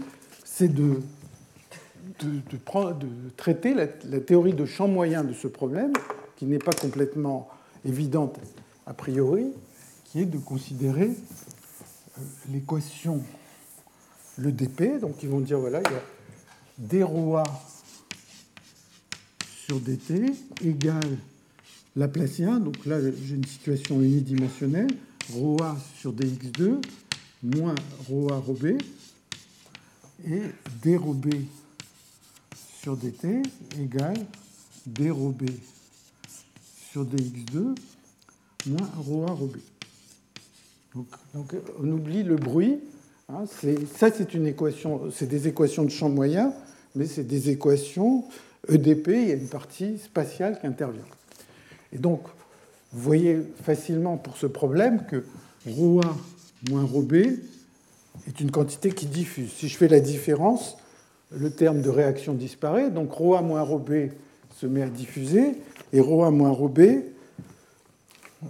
c'est de, de, traiter la, théorie de champ moyen de ce problème, qui n'est pas complètement évidente a priori, qui est de considérer euh, l'équation, le dp. Donc, ils vont dire voilà, il y a d rho a sur dt égale laplacien. Donc là, j'ai une situation unidimensionnelle. Rho A sur dx2 moins rho A et d sur dt égale d sur dx2 moins rho A. Donc, on oublie le bruit. Hein, ça, c'est une équation, c'est des équations de champ moyen, mais c'est des équations EDP, il y a une partie spatiale qui intervient. Et donc, vous voyez facilement pour ce problème que ρA moins ρB est une quantité qui diffuse. Si je fais la différence, le terme de réaction disparaît, donc ρA moins ρB se met à diffuser, et ρA moins ρB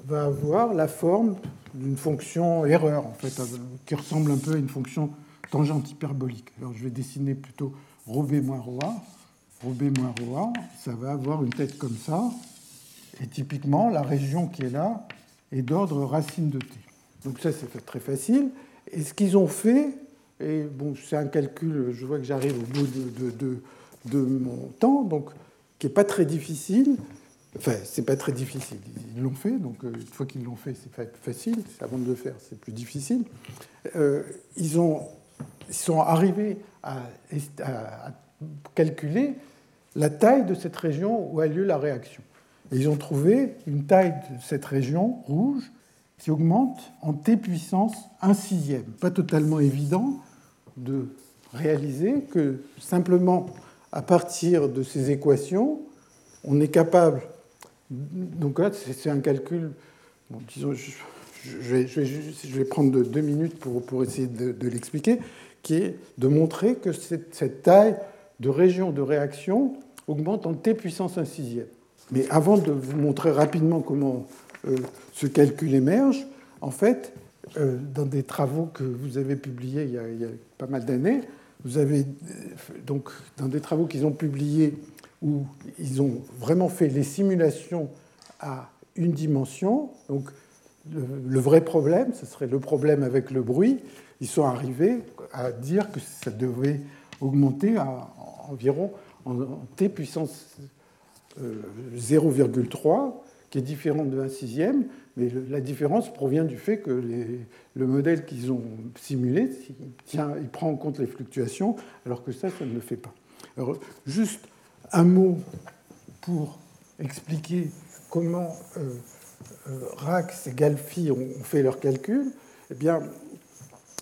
va avoir la forme d'une fonction erreur, en fait, qui ressemble un peu à une fonction tangente hyperbolique. Alors je vais dessiner plutôt ρB moins ρA. ρB moins ρA, ça va avoir une tête comme ça, et typiquement, la région qui est là est d'ordre racine de t. Donc ça, c'est très facile. Et ce qu'ils ont fait, et bon, c'est un calcul, je vois que j'arrive au bout de, mon temps, donc qui n'est pas très difficile. Enfin, c'est pas très difficile. Ils l'ont fait, donc une fois qu'ils l'ont fait, c'est facile. Avant de le faire, c'est plus difficile. ils, ont, ils sont arrivés à calculer la taille de cette région où a lieu la réaction. Et ils ont trouvé une taille de cette région rouge qui augmente en t puissance 1 sixième. Pas totalement évident de réaliser que simplement à partir de ces équations, on est capable. Donc là, c'est un calcul. disons, je, vais, prendre deux minutes pour, pour essayer de, l'expliquer, qui est de montrer que cette, cette taille de région de réaction augmente en t puissance 1 sixième. Mais avant de vous montrer rapidement comment euh, ce calcul émerge, en fait, euh, dans des travaux que vous avez publiés il y a, pas mal d'années, vous avez euh, donc dans des travaux qu'ils ont publiés où ils ont vraiment fait les simulations à une dimension. Donc le, vrai problème, ce serait le problème avec le bruit. Ils sont arrivés à dire que ça devait augmenter à environ en, t puissance 0,3, qui est différente de 1 sixième, mais la différence provient du fait que le modèle qu'ils ont simulé, il, prend en compte les fluctuations, alors que ça, ça ne le fait pas. Alors, juste un mot pour expliquer comment euh, euh, Rax et Galfi ont, fait leurs calculs. Eh bien,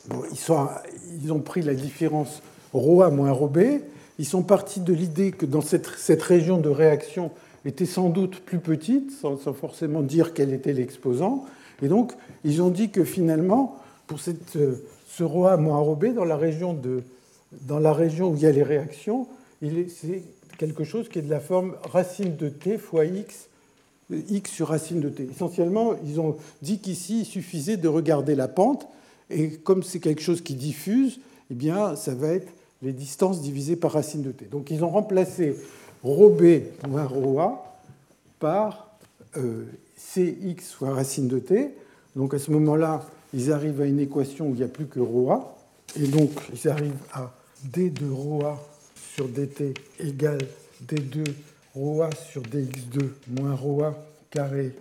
ils, ont pris la différence ρA moins ρB. Ils sont partis de l'idée que dans cette, cette région de réaction, était sans doute plus petite, sans, forcément dire quel était l'exposant. Et donc, ils ont dit que finalement, pour cette, euh, ce roi moins robé, dans la, région dans la région où il y a les réactions, c'est quelque chose qui est de la forme racine de t fois x, x sur racine de t. Essentiellement, ils ont dit qu'ici, il suffisait de regarder la pente, et comme c'est quelque chose qui diffuse, eh bien, ça va être les distances divisées par racine de t. Donc, ils ont remplacé ρb moins ρa par euh, cx fois racine de t. Donc à ce moment-là, ils arrivent à une équation où il n'y a plus que ρa. Et donc ils arrivent à d de ρa sur dt égale d2 ρa sur dx2 moins ρa carré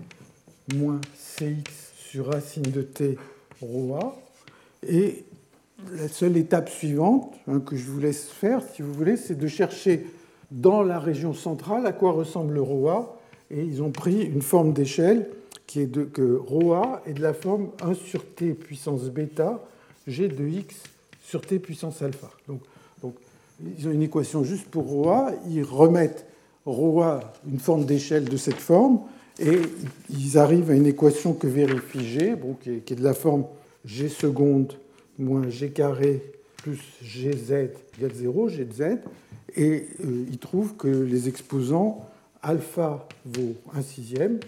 moins cx sur racine de t ρa. Et la seule étape suivante hein, que je vous laisse faire, si vous voulez, c'est de chercher dans la région centrale à quoi ressemble le Roa. Et ils ont pris une forme d'échelle qui est que Roa est de la forme 1 sur t puissance bêta g de x sur t puissance alpha. Donc, ils ont une équation juste pour Roa. Ils remettent Roa une forme d'échelle de cette forme et ils arrivent à une équation que vérifie g, qui est de la forme g seconde moins G carré plus GZ égale 0, G de Z, et euh, il trouve que les exposants alpha vaut un sixième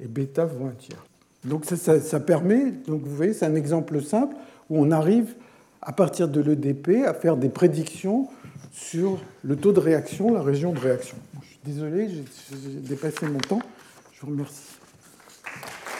et bêta vaut un tiers. Donc ça, permet, donc vous voyez, c'est un exemple simple où on arrive à partir de l'EDP à faire des prédictions sur le taux de réaction, la région de réaction. Je suis désolé, j'ai dépassé mon temps. Je vous remercie.